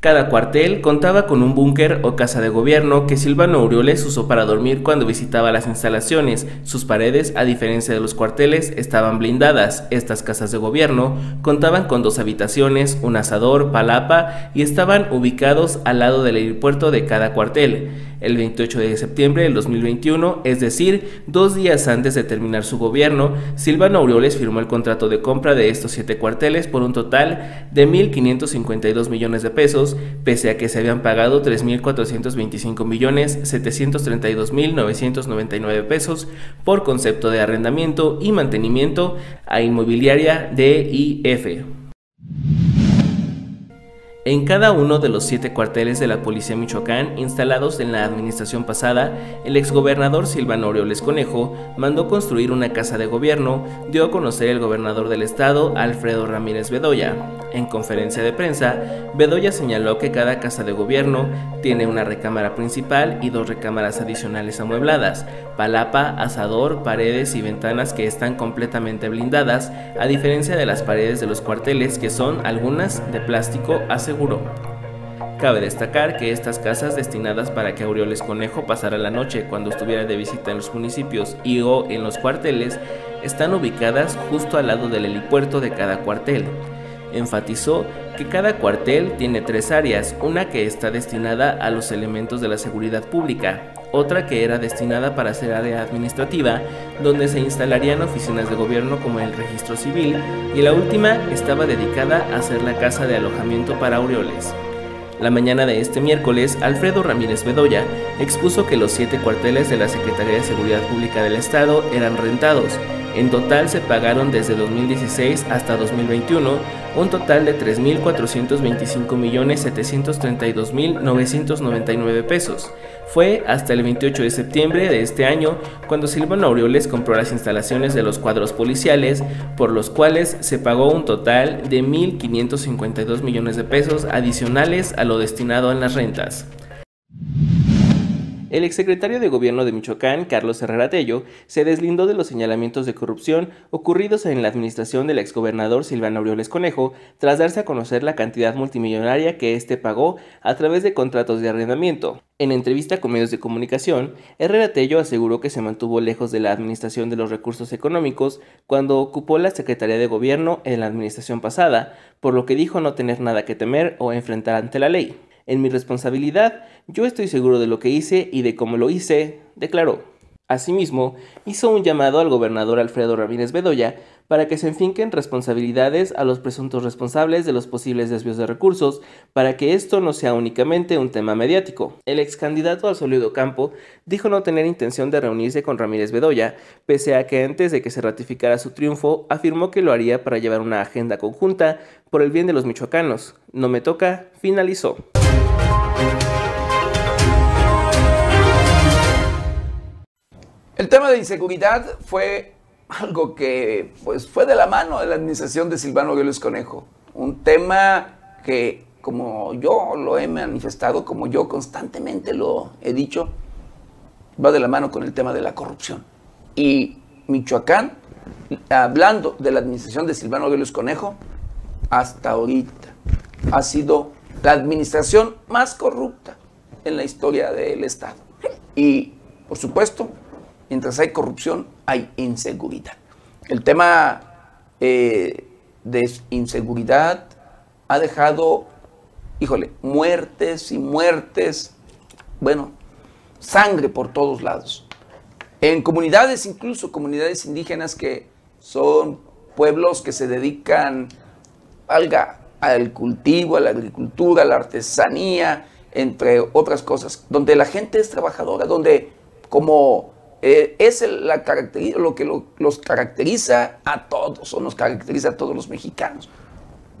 Cada cuartel contaba con un búnker o casa de gobierno que Silvano Urioles usó para dormir cuando visitaba las instalaciones. Sus paredes, a diferencia de los cuarteles, estaban blindadas. Estas casas de gobierno contaban con dos habitaciones, un asador, palapa y estaban ubicados al lado del aeropuerto de cada cuartel el 28 de septiembre del 2021, es decir, dos días antes de terminar su gobierno, Silvano Aureoles firmó el contrato de compra de estos siete cuarteles por un total de 1.552 millones de pesos, pese a que se habían pagado 3.425 millones 732 mil 999 pesos por concepto de arrendamiento y mantenimiento a inmobiliaria DIF. En cada uno de los siete cuarteles de la Policía Michoacán instalados en la administración pasada, el exgobernador Silvano Aureoles Conejo mandó construir una casa de gobierno, dio a conocer el gobernador del estado, Alfredo Ramírez Bedoya. En conferencia de prensa, Bedoya señaló que cada casa de gobierno tiene una recámara principal y dos recámaras adicionales amuebladas, palapa, asador, paredes y ventanas que están completamente blindadas, a diferencia de las paredes de los cuarteles que son algunas de plástico Cabe destacar que estas casas destinadas para que Aureoles Conejo pasara la noche cuando estuviera de visita en los municipios y o en los cuarteles están ubicadas justo al lado del helipuerto de cada cuartel. Enfatizó que cada cuartel tiene tres áreas, una que está destinada a los elementos de la seguridad pública, otra que era destinada para ser área administrativa, donde se instalarían oficinas de gobierno como el registro civil, y la última estaba dedicada a ser la casa de alojamiento para Aureoles. La mañana de este miércoles, Alfredo Ramírez Bedoya expuso que los siete cuarteles de la Secretaría de Seguridad Pública del Estado eran rentados. En total se pagaron desde 2016 hasta 2021 un total de 3.425.732.999 pesos. Fue hasta el 28 de septiembre de este año cuando Silvano Aureoles compró las instalaciones de los cuadros policiales, por los cuales se pagó un total de 1.552 millones de pesos adicionales a lo destinado en las rentas. El exsecretario de Gobierno de Michoacán, Carlos Herrera Tello, se deslindó de los señalamientos de corrupción ocurridos en la administración del exgobernador Silvano Aureoles Conejo, tras darse a conocer la cantidad multimillonaria que éste pagó a través de contratos de arrendamiento. En entrevista con medios de comunicación, Herrera Tello aseguró que se mantuvo lejos de la administración de los recursos económicos cuando ocupó la Secretaría de Gobierno en la administración pasada, por lo que dijo no tener nada que temer o enfrentar ante la ley. En mi responsabilidad, yo estoy seguro de lo que hice y de cómo lo hice, declaró. Asimismo, hizo un llamado al gobernador Alfredo Ramírez Bedoya para que se enfinquen responsabilidades a los presuntos responsables de los posibles desvíos de recursos, para que esto no sea únicamente un tema mediático. El ex candidato al sólido campo dijo no tener intención de reunirse con Ramírez Bedoya, pese a que antes de que se ratificara su triunfo, afirmó que lo haría para llevar una agenda conjunta por el bien de los michoacanos. No me toca, finalizó. El tema de inseguridad fue algo que pues, fue de la mano de la administración de Silvano Aureoles Conejo. Un tema que, como yo lo he manifestado, como yo constantemente lo he dicho, va de la mano con el tema de la corrupción. Y Michoacán, hablando de la administración de Silvano Aureoles Conejo, hasta ahorita ha sido la administración más corrupta en la historia del Estado. Y, por supuesto, mientras hay corrupción, hay inseguridad. El tema eh, de inseguridad ha dejado, híjole, muertes y muertes, bueno, sangre por todos lados. En comunidades, incluso comunidades indígenas que son pueblos que se dedican al cultivo, a la agricultura, a la artesanía, entre otras cosas, donde la gente es trabajadora, donde como eh, es la lo que los caracteriza a todos, o nos caracteriza a todos los mexicanos,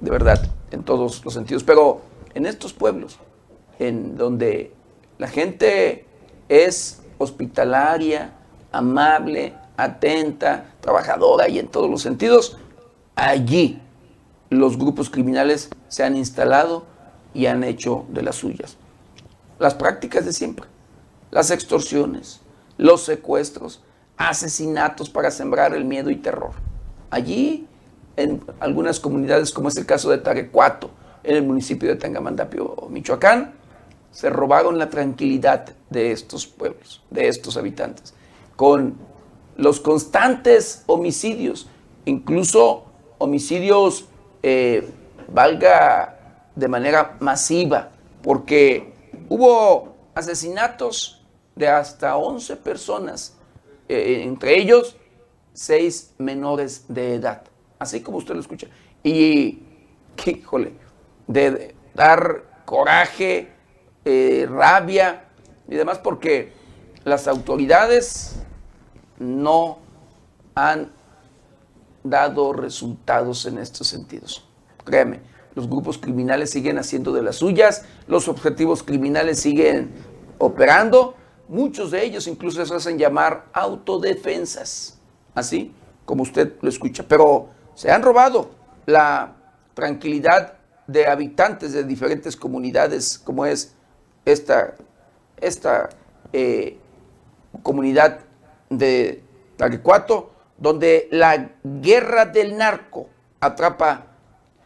de verdad, en todos los sentidos. Pero en estos pueblos, en donde la gente es hospitalaria, amable, atenta, trabajadora y en todos los sentidos, allí los grupos criminales se han instalado y han hecho de las suyas. Las prácticas de siempre, las extorsiones, los secuestros, asesinatos para sembrar el miedo y terror. Allí, en algunas comunidades, como es el caso de Tarecuato, en el municipio de Tangamandapio, Michoacán, se robaron la tranquilidad de estos pueblos, de estos habitantes, con los constantes homicidios, incluso homicidios, eh, valga de manera masiva, porque hubo asesinatos de hasta 11 personas, eh, entre ellos 6 menores de edad, así como usted lo escucha. Y, [laughs] híjole, de, dar coraje, eh, rabia y demás, porque las autoridades no han dado resultados en estos sentidos. Créeme, los grupos criminales siguen haciendo de las suyas, los objetivos criminales siguen operando, muchos de ellos incluso se hacen llamar autodefensas, así como usted lo escucha, pero se han robado la tranquilidad de habitantes de diferentes comunidades, como es esta, esta eh, comunidad de Taricuato, donde la guerra del narco atrapa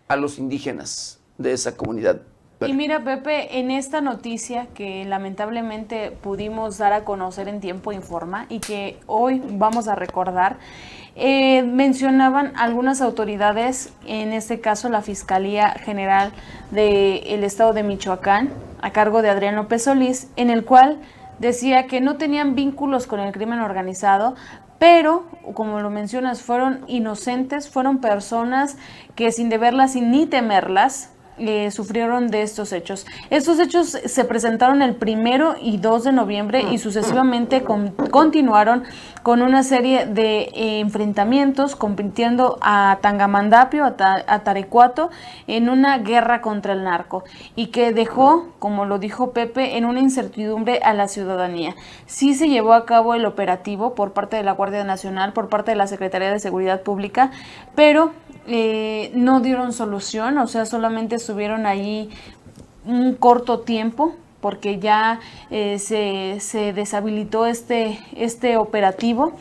a los indígenas de esa comunidad. Y mira, Pepe, en esta noticia que lamentablemente pudimos dar a conocer en tiempo informa y que hoy vamos a recordar, eh, mencionaban algunas autoridades, en este caso la Fiscalía General del Estado de Michoacán, a cargo de Adrián López Solís, en el cual decía que no tenían vínculos con el crimen organizado, pero, como lo mencionas, fueron inocentes, fueron personas que sin deberlas y ni temerlas, eh, sufrieron de estos hechos. Estos hechos se presentaron el primero y 2 de noviembre y sucesivamente continuaron con una serie de eh, enfrentamientos, compitiendo a Tangamandapio, a, a, Tarecuato, en una guerra contra el narco y que dejó, como lo dijo Pepe, en una incertidumbre a la ciudadanía. Sí se llevó a cabo el operativo por parte de la Guardia Nacional, por parte de la Secretaría de Seguridad Pública, pero eh, no dieron solución, o sea, solamente estuvieron ahí un corto tiempo porque ya eh, se, deshabilitó este, este operativo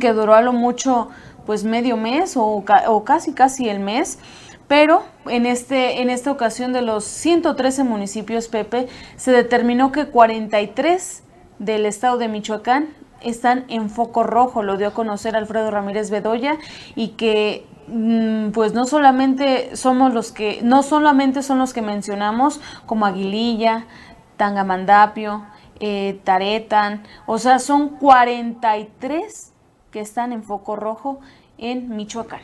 que duró a lo mucho pues medio mes o, o casi casi el mes pero en, este, en esta ocasión de los 113 municipios, Pepe, se determinó que 43 del estado de Michoacán están en foco rojo, lo dio a conocer Alfredo Ramírez Bedoya, y que pues no solamente somos los que, no solamente son los que mencionamos, como Aguililla, Tangamandapio, eh, Taretan, o sea, son 43 que están en foco rojo en Michoacán.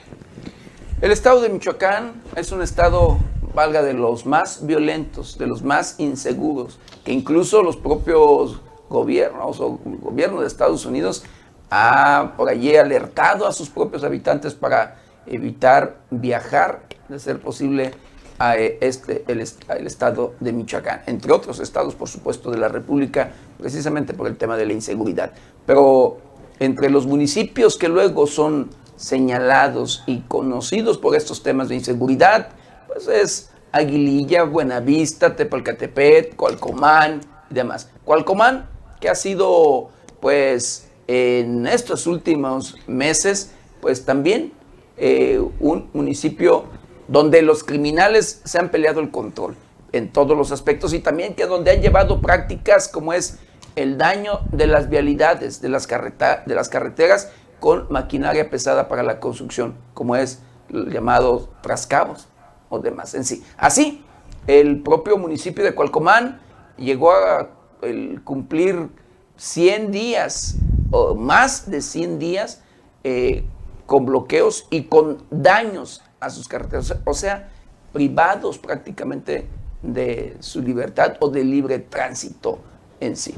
El estado de Michoacán es un estado, valga, de los más violentos, de los más inseguros, que incluso los propios gobiernos o gobierno de Estados Unidos ha por allí alertado a sus propios habitantes para evitar viajar, de ser posible, a eh, este, el, estado de Michoacán, entre otros estados, por supuesto, de la República, precisamente por el tema de la inseguridad. Pero entre los municipios que luego son señalados y conocidos por estos temas de inseguridad, pues es Aguililla, Buenavista, Tepalcatepet, Cualcomán y demás. Cualcomán, que ha sido, pues, en estos últimos meses, pues también eh, un municipio donde los criminales se han peleado el control en todos los aspectos y también que donde han llevado prácticas como es el daño de las vialidades, de las, de las carreteras con maquinaria pesada para la construcción, como es el llamado trascabos o demás en sí. Así, el propio municipio de Cualcomán llegó a cumplir 100 días o más de 100 días eh, con bloqueos y con daños a sus carreteras, o sea, privados prácticamente de su libertad o de libre tránsito en sí.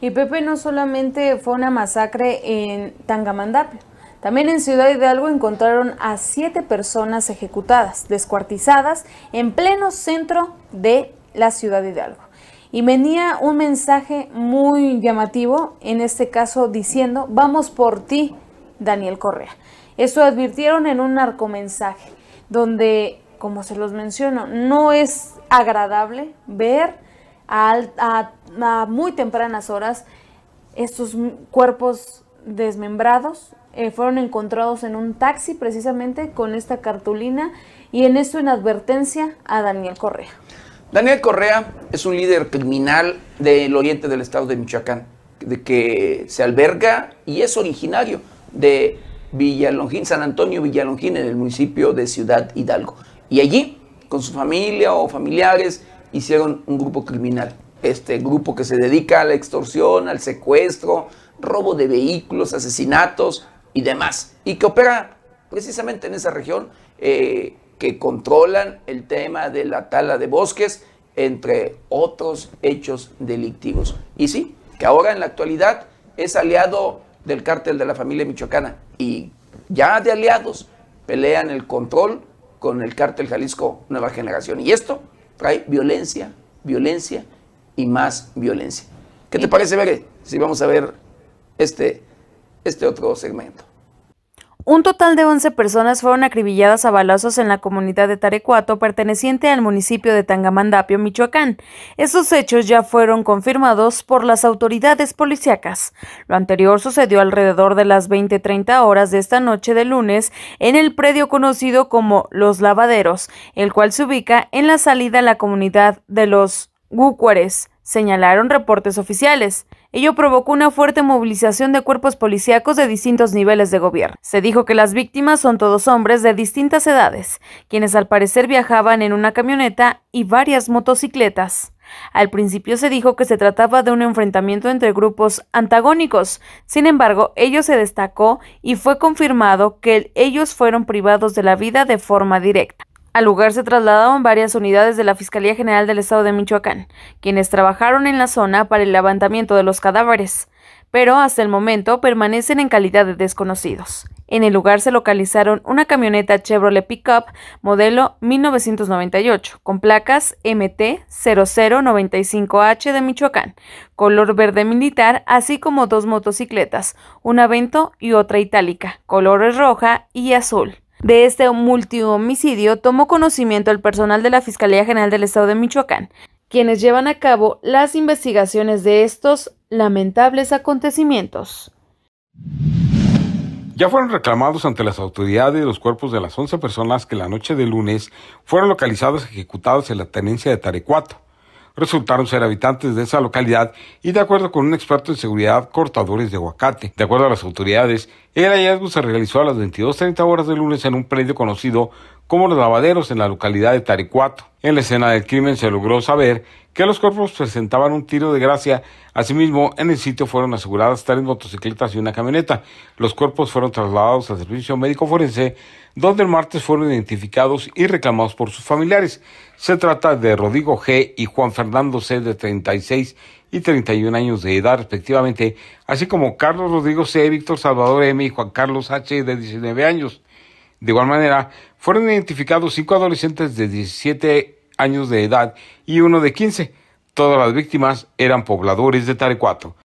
Y Pepe no solamente fue una masacre en Tangamandapio, también en Ciudad Hidalgo encontraron a siete personas ejecutadas, descuartizadas, en pleno centro de la Ciudad de Hidalgo. Y venía un mensaje muy llamativo, en este caso diciendo, vamos por ti, Daniel Correa. Eso advirtieron en un narcomensaje, donde, como se los menciono, no es agradable ver a, muy tempranas horas estos cuerpos desmembrados. Eh, fueron encontrados en un taxi precisamente con esta cartulina y en esto en advertencia a Daniel Correa. Daniel Correa es un líder criminal del oriente del estado de Michoacán, de que se alberga y es originario de Villalongín, San Antonio Villalongín, en el municipio de Ciudad Hidalgo. Y allí, con su familia o familiares, hicieron un grupo criminal. Este grupo que se dedica a la extorsión, al secuestro, robo de vehículos, asesinatos y demás. Y que opera precisamente en esa región, eh, que controlan el tema de la tala de bosques, entre otros hechos delictivos. Y sí, que ahora en la actualidad es aliado del cártel de la familia michoacana y ya de aliados pelean el control con el cártel Jalisco Nueva Generación. Y esto trae violencia, violencia y más violencia. ¿Qué te parece, Bere? Si vamos a ver este, este otro segmento. Un total de 11 personas fueron acribilladas a balazos en la comunidad de Tarecuato, perteneciente al municipio de Tangamandapio, Michoacán. Estos hechos ya fueron confirmados por las autoridades policíacas. Lo anterior sucedió alrededor de las 20-30 horas de esta noche de lunes en el predio conocido como Los Lavaderos, el cual se ubica en la salida a la comunidad de los Gúcuares, señalaron reportes oficiales. Ello provocó una fuerte movilización de cuerpos policíacos de distintos niveles de gobierno. Se dijo que las víctimas son todos hombres de distintas edades, quienes al parecer viajaban en una camioneta y varias motocicletas. Al principio se dijo que se trataba de un enfrentamiento entre grupos antagónicos, sin embargo, ello se destacó y fue confirmado que ellos fueron privados de la vida de forma directa. Al lugar se trasladaron varias unidades de la Fiscalía General del Estado de Michoacán, quienes trabajaron en la zona para el levantamiento de los cadáveres, pero hasta el momento permanecen en calidad de desconocidos. En el lugar se localizaron una camioneta Chevrolet Pickup modelo 1998 con placas MT-0095H de Michoacán, color verde militar, así como dos motocicletas, una Vento y otra itálica, colores roja y azul. De este multihomicidio tomó conocimiento el personal de la Fiscalía General del Estado de Michoacán, quienes llevan a cabo las investigaciones de estos lamentables acontecimientos. Ya fueron reclamados ante las autoridades los cuerpos de las 11 personas que la noche de lunes fueron localizados ejecutados en la tenencia de Tarecuato resultaron ser habitantes de esa localidad y de acuerdo con un experto en seguridad, cortadores de aguacate. De acuerdo a las autoridades, el hallazgo se realizó a las 22.30 horas de lunes en un predio conocido como Los Lavaderos en la localidad de Taricuato. En la escena del crimen se logró saber que los cuerpos presentaban un tiro de gracia. Asimismo, en el sitio fueron aseguradas tres motocicletas y una camioneta. Los cuerpos fueron trasladados al servicio médico forense, donde el martes fueron identificados y reclamados por sus familiares. Se trata de Rodrigo G. y Juan Fernando C. de 36 y 31 años de edad respectivamente, así como Carlos Rodrigo C., Víctor Salvador M. y Juan Carlos H. de 19 años. De igual manera, fueron identificados cinco adolescentes de 17 años de edad y uno de 15. Todas las víctimas eran pobladores de Tarecuato.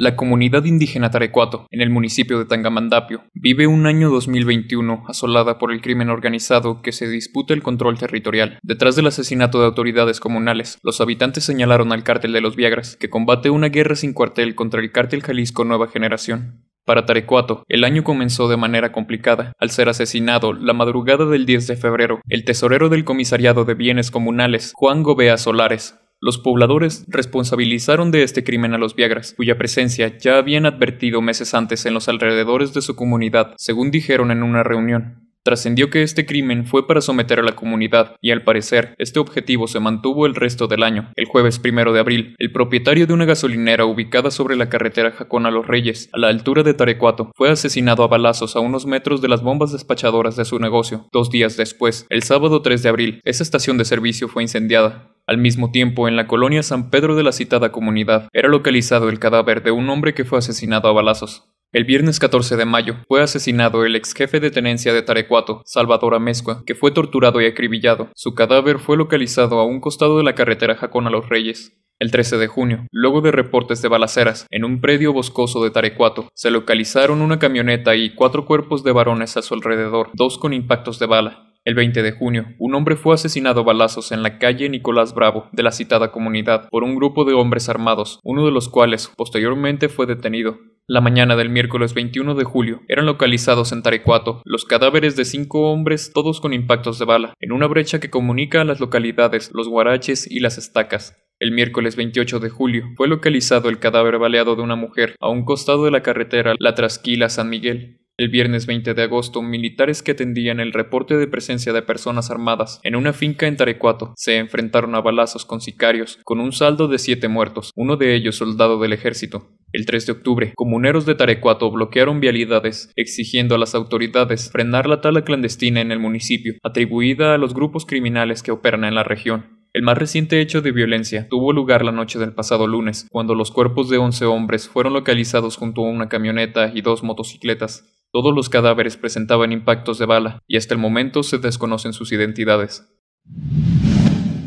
La comunidad indígena Tarecuato, en el municipio de Tangamandapio, vive un año 2021 asolada por el crimen organizado que se disputa el control territorial. Detrás del asesinato de autoridades comunales, los habitantes señalaron al cártel de los Viagras, que combate una guerra sin cuartel contra el cártel Jalisco Nueva Generación. Para Tarecuato, el año comenzó de manera complicada, al ser asesinado la madrugada del 10 de febrero el tesorero del Comisariado de Bienes Comunales, Juan Gobea Solares, los pobladores responsabilizaron de este crimen a los Viagras, cuya presencia ya habían advertido meses antes en los alrededores de su comunidad, según dijeron en una reunión. Trascendió que este crimen fue para someter a la comunidad y al parecer este objetivo se mantuvo el resto del año. El jueves primero de abril, el propietario de una gasolinera ubicada sobre la carretera Jacón a los Reyes, a la altura de Tarecuato, fue asesinado a balazos a unos metros de las bombas despachadoras de su negocio. Dos días después, el sábado 3 de abril, esa estación de servicio fue incendiada. Al mismo tiempo, en la colonia San Pedro de la citada comunidad, era localizado el cadáver de un hombre que fue asesinado a balazos. El viernes 14 de mayo fue asesinado el ex jefe de tenencia de Tarecuato, Salvador Amezcua, que fue torturado y acribillado. Su cadáver fue localizado a un costado de la carretera Jacón a los Reyes. El 13 de junio, luego de reportes de balaceras, en un predio boscoso de Tarecuato, se localizaron una camioneta y cuatro cuerpos de varones a su alrededor, dos con impactos de bala. El 20 de junio, un hombre fue asesinado a balazos en la calle Nicolás Bravo de la citada comunidad por un grupo de hombres armados, uno de los cuales posteriormente fue detenido. La mañana del miércoles 21 de julio eran localizados en Tarecuato los cadáveres de cinco hombres, todos con impactos de bala, en una brecha que comunica a las localidades Los Guaraches y Las Estacas. El miércoles 28 de julio fue localizado el cadáver baleado de una mujer a un costado de la carretera La Trasquila San Miguel. El viernes 20 de agosto, militares que atendían el reporte de presencia de personas armadas en una finca en Tarecuato se enfrentaron a balazos con sicarios, con un saldo de siete muertos, uno de ellos soldado del ejército. El 3 de octubre, comuneros de Tarecuato bloquearon vialidades, exigiendo a las autoridades frenar la tala clandestina en el municipio, atribuida a los grupos criminales que operan en la región. El más reciente hecho de violencia tuvo lugar la noche del pasado lunes, cuando los cuerpos de 11 hombres fueron localizados junto a una camioneta y dos motocicletas. Todos los cadáveres presentaban impactos de bala y hasta el momento se desconocen sus identidades.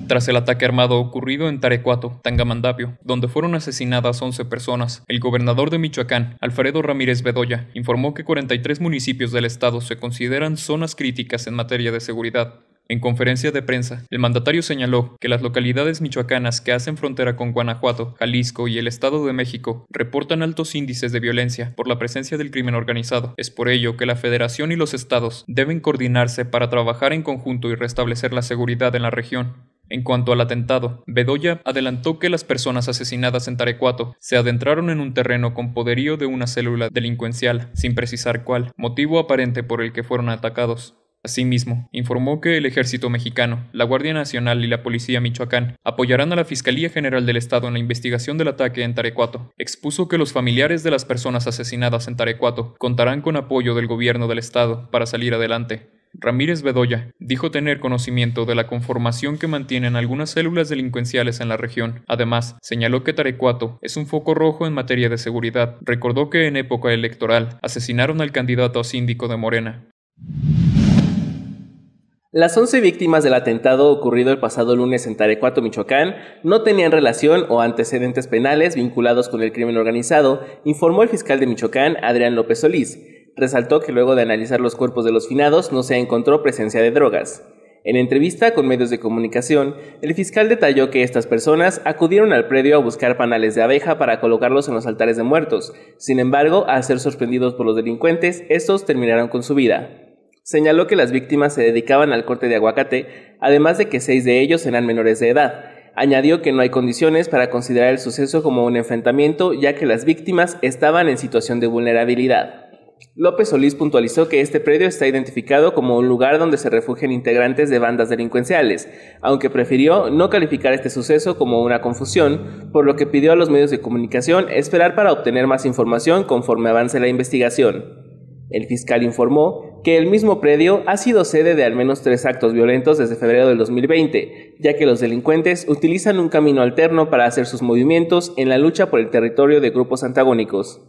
Tras el ataque armado ocurrido en Tarecuato, Tangamandapio, donde fueron asesinadas 11 personas, el gobernador de Michoacán, Alfredo Ramírez Bedoya, informó que 43 municipios del estado se consideran zonas críticas en materia de seguridad. En conferencia de prensa, el mandatario señaló que las localidades michoacanas que hacen frontera con Guanajuato, Jalisco y el Estado de México reportan altos índices de violencia por la presencia del crimen organizado. Es por ello que la Federación y los estados deben coordinarse para trabajar en conjunto y restablecer la seguridad en la región. En cuanto al atentado, Bedoya adelantó que las personas asesinadas en Tarecuato se adentraron en un terreno con poderío de una célula delincuencial, sin precisar cuál, motivo aparente por el que fueron atacados. Asimismo, informó que el Ejército mexicano, la Guardia Nacional y la Policía Michoacán apoyarán a la Fiscalía General del Estado en la investigación del ataque en Tarecuato. Expuso que los familiares de las personas asesinadas en Tarecuato contarán con apoyo del gobierno del Estado para salir adelante. Ramírez Bedoya dijo tener conocimiento de la conformación que mantienen algunas células delincuenciales en la región. Además, señaló que Tarecuato es un foco rojo en materia de seguridad. Recordó que en época electoral asesinaron al candidato a síndico de Morena. Las 11 víctimas del atentado ocurrido el pasado lunes en Tarecuato, Michoacán, no tenían relación o antecedentes penales vinculados con el crimen organizado, informó el fiscal de Michoacán, Adrián López Solís. Resaltó que luego de analizar los cuerpos de los finados no se encontró presencia de drogas. En entrevista con medios de comunicación, el fiscal detalló que estas personas acudieron al predio a buscar panales de abeja para colocarlos en los altares de muertos. Sin embargo, al ser sorprendidos por los delincuentes, estos terminaron con su vida. Señaló que las víctimas se dedicaban al corte de aguacate, además de que seis de ellos eran menores de edad. Añadió que no hay condiciones para considerar el suceso como un enfrentamiento, ya que las víctimas estaban en situación de vulnerabilidad. López Solís puntualizó que este predio está identificado como un lugar donde se refugian integrantes de bandas delincuenciales, aunque prefirió no calificar este suceso como una confusión, por lo que pidió a los medios de comunicación esperar para obtener más información conforme avance la investigación. El fiscal informó que el mismo predio ha sido sede de al menos tres actos violentos desde febrero del 2020, ya que los delincuentes utilizan un camino alterno para hacer sus movimientos en la lucha por el territorio de grupos antagónicos.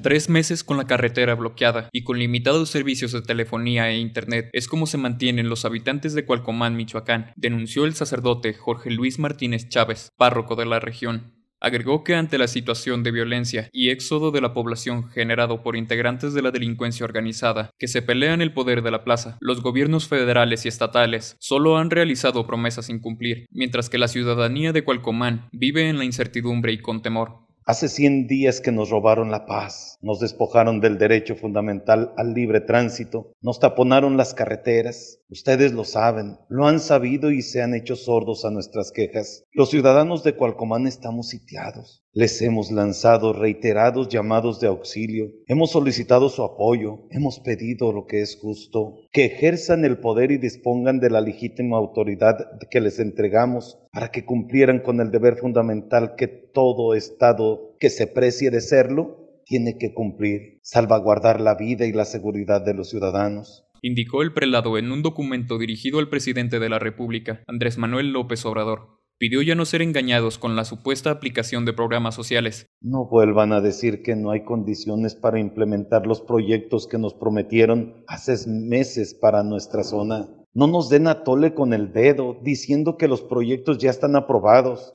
Tres meses con la carretera bloqueada y con limitados servicios de telefonía e internet es como se mantienen los habitantes de Cualcomán, Michoacán, denunció el sacerdote Jorge Luis Martínez Chávez, párroco de la región. Agregó que ante la situación de violencia y éxodo de la población generado por integrantes de la delincuencia organizada que se pelean el poder de la plaza, los gobiernos federales y estatales solo han realizado promesas sin cumplir, mientras que la ciudadanía de Cualcomán vive en la incertidumbre y con temor. Hace 100 días que nos robaron la paz, nos despojaron del derecho fundamental al libre tránsito, nos taponaron las carreteras. Ustedes lo saben, lo han sabido y se han hecho sordos a nuestras quejas. Los ciudadanos de Cualcomán estamos sitiados. Les hemos lanzado reiterados llamados de auxilio, hemos solicitado su apoyo, hemos pedido lo que es justo, que ejerzan el poder y dispongan de la legítima autoridad que les entregamos para que cumplieran con el deber fundamental que todo Estado que se precie de serlo tiene que cumplir, salvaguardar la vida y la seguridad de los ciudadanos. Indicó el prelado en un documento dirigido al presidente de la República, Andrés Manuel López Obrador pidió ya no ser engañados con la supuesta aplicación de programas sociales. No vuelvan a decir que no hay condiciones para implementar los proyectos que nos prometieron hace meses para nuestra zona. No nos den a tole con el dedo diciendo que los proyectos ya están aprobados.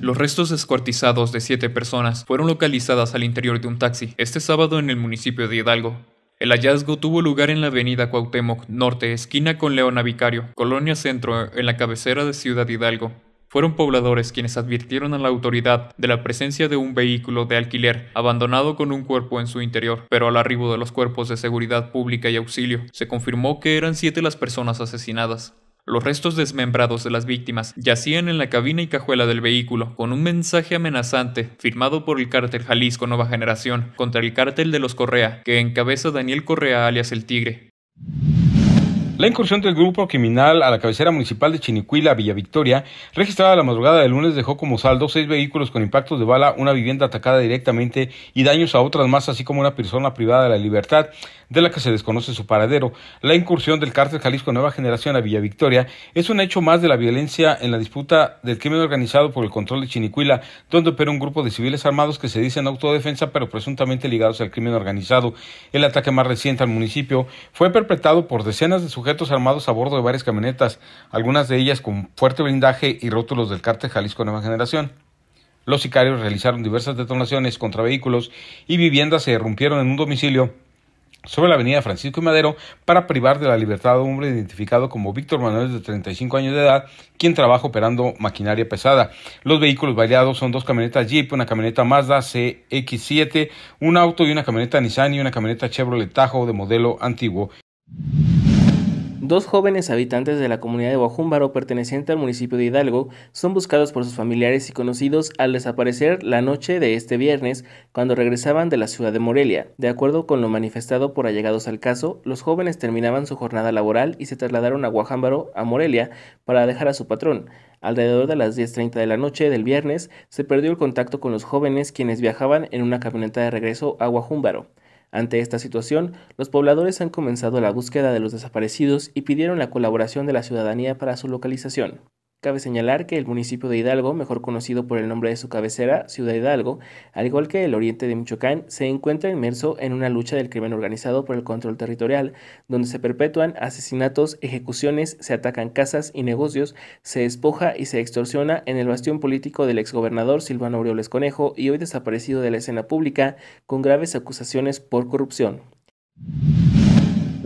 Los restos descuartizados de siete personas fueron localizadas al interior de un taxi este sábado en el municipio de Hidalgo. El hallazgo tuvo lugar en la avenida Cuauhtémoc Norte, esquina con Leona Vicario, Colonia Centro, en la cabecera de Ciudad Hidalgo. Fueron pobladores quienes advirtieron a la autoridad de la presencia de un vehículo de alquiler abandonado con un cuerpo en su interior, pero al arribo de los cuerpos de seguridad pública y auxilio, se confirmó que eran siete las personas asesinadas. Los restos desmembrados de las víctimas yacían en la cabina y cajuela del vehículo, con un mensaje amenazante firmado por el cártel Jalisco Nueva Generación contra el cártel de los Correa, que encabeza Daniel Correa alias el Tigre. La incursión del grupo criminal a la cabecera municipal de Chinicuila, Villa Victoria, registrada la madrugada del lunes, dejó como saldo seis vehículos con impactos de bala, una vivienda atacada directamente y daños a otras más, así como una persona privada de la libertad, de la que se desconoce su paradero. La incursión del cártel Jalisco Nueva Generación a Villa Victoria es un hecho más de la violencia en la disputa del crimen organizado por el control de Chinicuila, donde opera un grupo de civiles armados que se dicen autodefensa, pero presuntamente ligados al crimen organizado. El ataque más reciente al municipio fue perpetrado por decenas de sujetos armados a bordo de varias camionetas, algunas de ellas con fuerte blindaje y rótulos del cártel Jalisco Nueva Generación. Los sicarios realizaron diversas detonaciones contra vehículos y viviendas se irrumpieron en un domicilio sobre la avenida Francisco y Madero para privar de la libertad a un hombre identificado como Víctor Manuel de 35 años de edad, quien trabaja operando maquinaria pesada. Los vehículos variados son dos camionetas Jeep, una camioneta Mazda CX7, un auto y una camioneta Nissan y una camioneta Chevrolet Tahoe de modelo antiguo. Dos jóvenes habitantes de la comunidad de Guajúmbaro perteneciente al municipio de Hidalgo son buscados por sus familiares y conocidos al desaparecer la noche de este viernes cuando regresaban de la ciudad de Morelia. De acuerdo con lo manifestado por allegados al caso, los jóvenes terminaban su jornada laboral y se trasladaron a Guajámbaro, a Morelia, para dejar a su patrón. Alrededor de las 10.30 de la noche del viernes se perdió el contacto con los jóvenes quienes viajaban en una camioneta de regreso a Guajúmbaro. Ante esta situación, los pobladores han comenzado la búsqueda de los desaparecidos y pidieron la colaboración de la ciudadanía para su localización. Cabe señalar que el municipio de Hidalgo, mejor conocido por el nombre de su cabecera, Ciudad Hidalgo, al igual que el oriente de Michoacán, se encuentra inmerso en una lucha del crimen organizado por el control territorial, donde se perpetúan asesinatos, ejecuciones, se atacan casas y negocios, se despoja y se extorsiona en el bastión político del exgobernador Silvano Aureoles Conejo y hoy desaparecido de la escena pública con graves acusaciones por corrupción.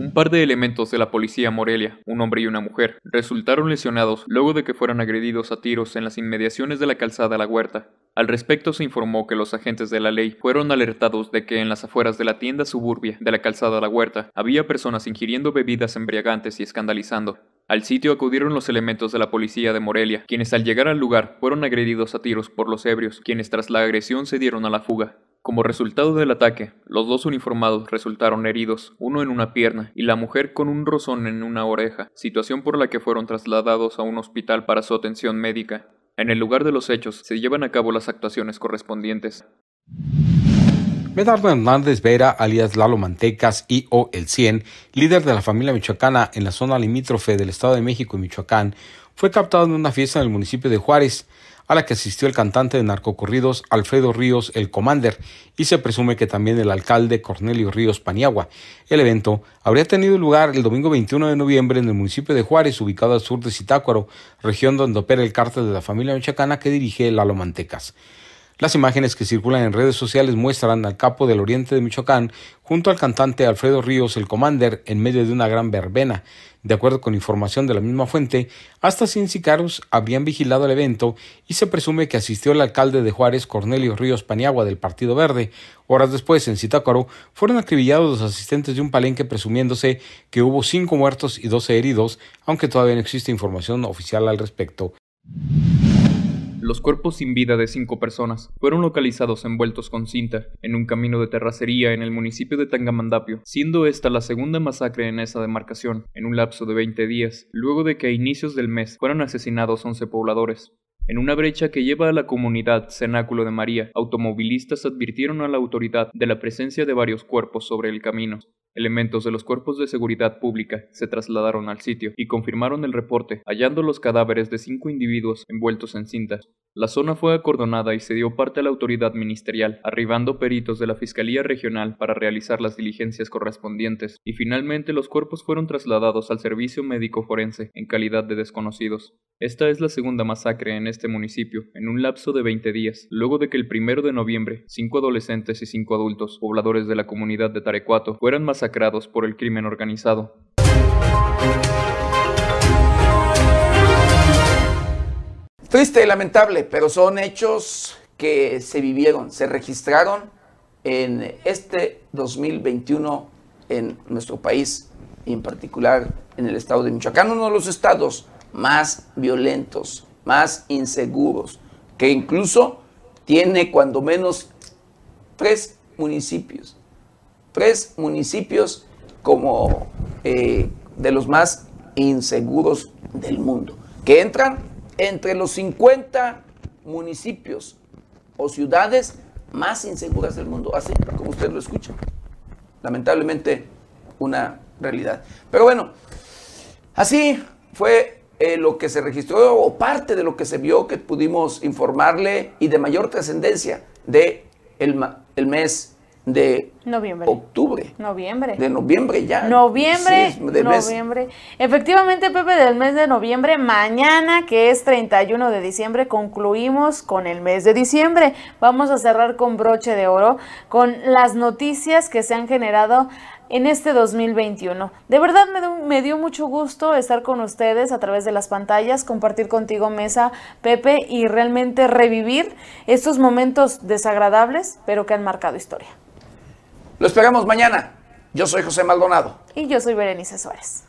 Un par de elementos de la policía Morelia, un hombre y una mujer, resultaron lesionados luego de que fueran agredidos a tiros en las inmediaciones de la calzada La Huerta. Al respecto se informó que los agentes de la ley fueron alertados de que en las afueras de la tienda suburbia de la calzada La Huerta había personas ingiriendo bebidas embriagantes y escandalizando. Al sitio acudieron los elementos de la policía de Morelia, quienes al llegar al lugar fueron agredidos a tiros por los ebrios, quienes tras la agresión se dieron a la fuga. Como resultado del ataque, los dos uniformados resultaron heridos, uno en una pierna y la mujer con un rozón en una oreja, situación por la que fueron trasladados a un hospital para su atención médica. En el lugar de los hechos se llevan a cabo las actuaciones correspondientes. Medardo Hernández Vera, alias Lalo Mantecas y o El 100, líder de la familia michoacana en la zona limítrofe del Estado de México y Michoacán, fue captado en una fiesta en el municipio de Juárez a la que asistió el cantante de narcocorridos Alfredo Ríos el Commander y se presume que también el alcalde Cornelio Ríos Paniagua. El evento habría tenido lugar el domingo 21 de noviembre en el municipio de Juárez, ubicado al sur de Zitácuaro, región donde opera el cártel de la familia michoacana que dirige Lalo Mantecas. Las imágenes que circulan en redes sociales muestran al capo del oriente de Michoacán junto al cantante Alfredo Ríos el Commander en medio de una gran verbena. De acuerdo con información de la misma fuente, hasta 100 sicarios habrían vigilado el evento y se presume que asistió el alcalde de Juárez, Cornelio Ríos Paniagua, del Partido Verde. Horas después, en Zitácuaro, fueron acribillados los asistentes de un palenque presumiéndose que hubo cinco muertos y 12 heridos, aunque todavía no existe información oficial al respecto. Los cuerpos sin vida de cinco personas fueron localizados envueltos con cinta en un camino de terracería en el municipio de Tangamandapio, siendo esta la segunda masacre en esa demarcación en un lapso de 20 días, luego de que a inicios del mes fueron asesinados 11 pobladores. En una brecha que lleva a la comunidad Cenáculo de María, automovilistas advirtieron a la autoridad de la presencia de varios cuerpos sobre el camino. Elementos de los cuerpos de seguridad pública se trasladaron al sitio y confirmaron el reporte, hallando los cadáveres de cinco individuos envueltos en cintas. La zona fue acordonada y se dio parte a la autoridad ministerial, arribando peritos de la Fiscalía Regional para realizar las diligencias correspondientes, y finalmente los cuerpos fueron trasladados al servicio médico forense en calidad de desconocidos. Esta es la segunda masacre en este municipio, en un lapso de 20 días, luego de que el primero de noviembre, cinco adolescentes y cinco adultos, pobladores de la comunidad de Tarecuato, fueran masacrados por el crimen organizado. Triste lamentable, pero son hechos que se vivieron, se registraron en este 2021 en nuestro país y en particular en el estado de Michoacán, uno de los estados más violentos, más inseguros, que incluso tiene cuando menos tres municipios, tres municipios como eh, de los más inseguros del mundo, que entran entre los 50 municipios o ciudades más inseguras del mundo, así como usted lo escucha. Lamentablemente, una realidad. Pero bueno, así fue eh, lo que se registró o parte de lo que se vio que pudimos informarle y de mayor trascendencia de el, el mes de noviembre. octubre. Noviembre. De noviembre ya. Noviembre. de noviembre. Efectivamente, Pepe, del mes de noviembre, mañana, que es 31 de diciembre, concluimos con el mes de diciembre. Vamos a cerrar con broche de oro, con las noticias que se han generado en este 2021. De verdad me, me, dio mucho gusto estar con ustedes a través de las pantallas, compartir contigo mesa, Pepe, y realmente revivir estos momentos desagradables, pero que han marcado historia. Lo esperamos mañana. Yo soy José Maldonado. Y yo soy Berenice Suárez.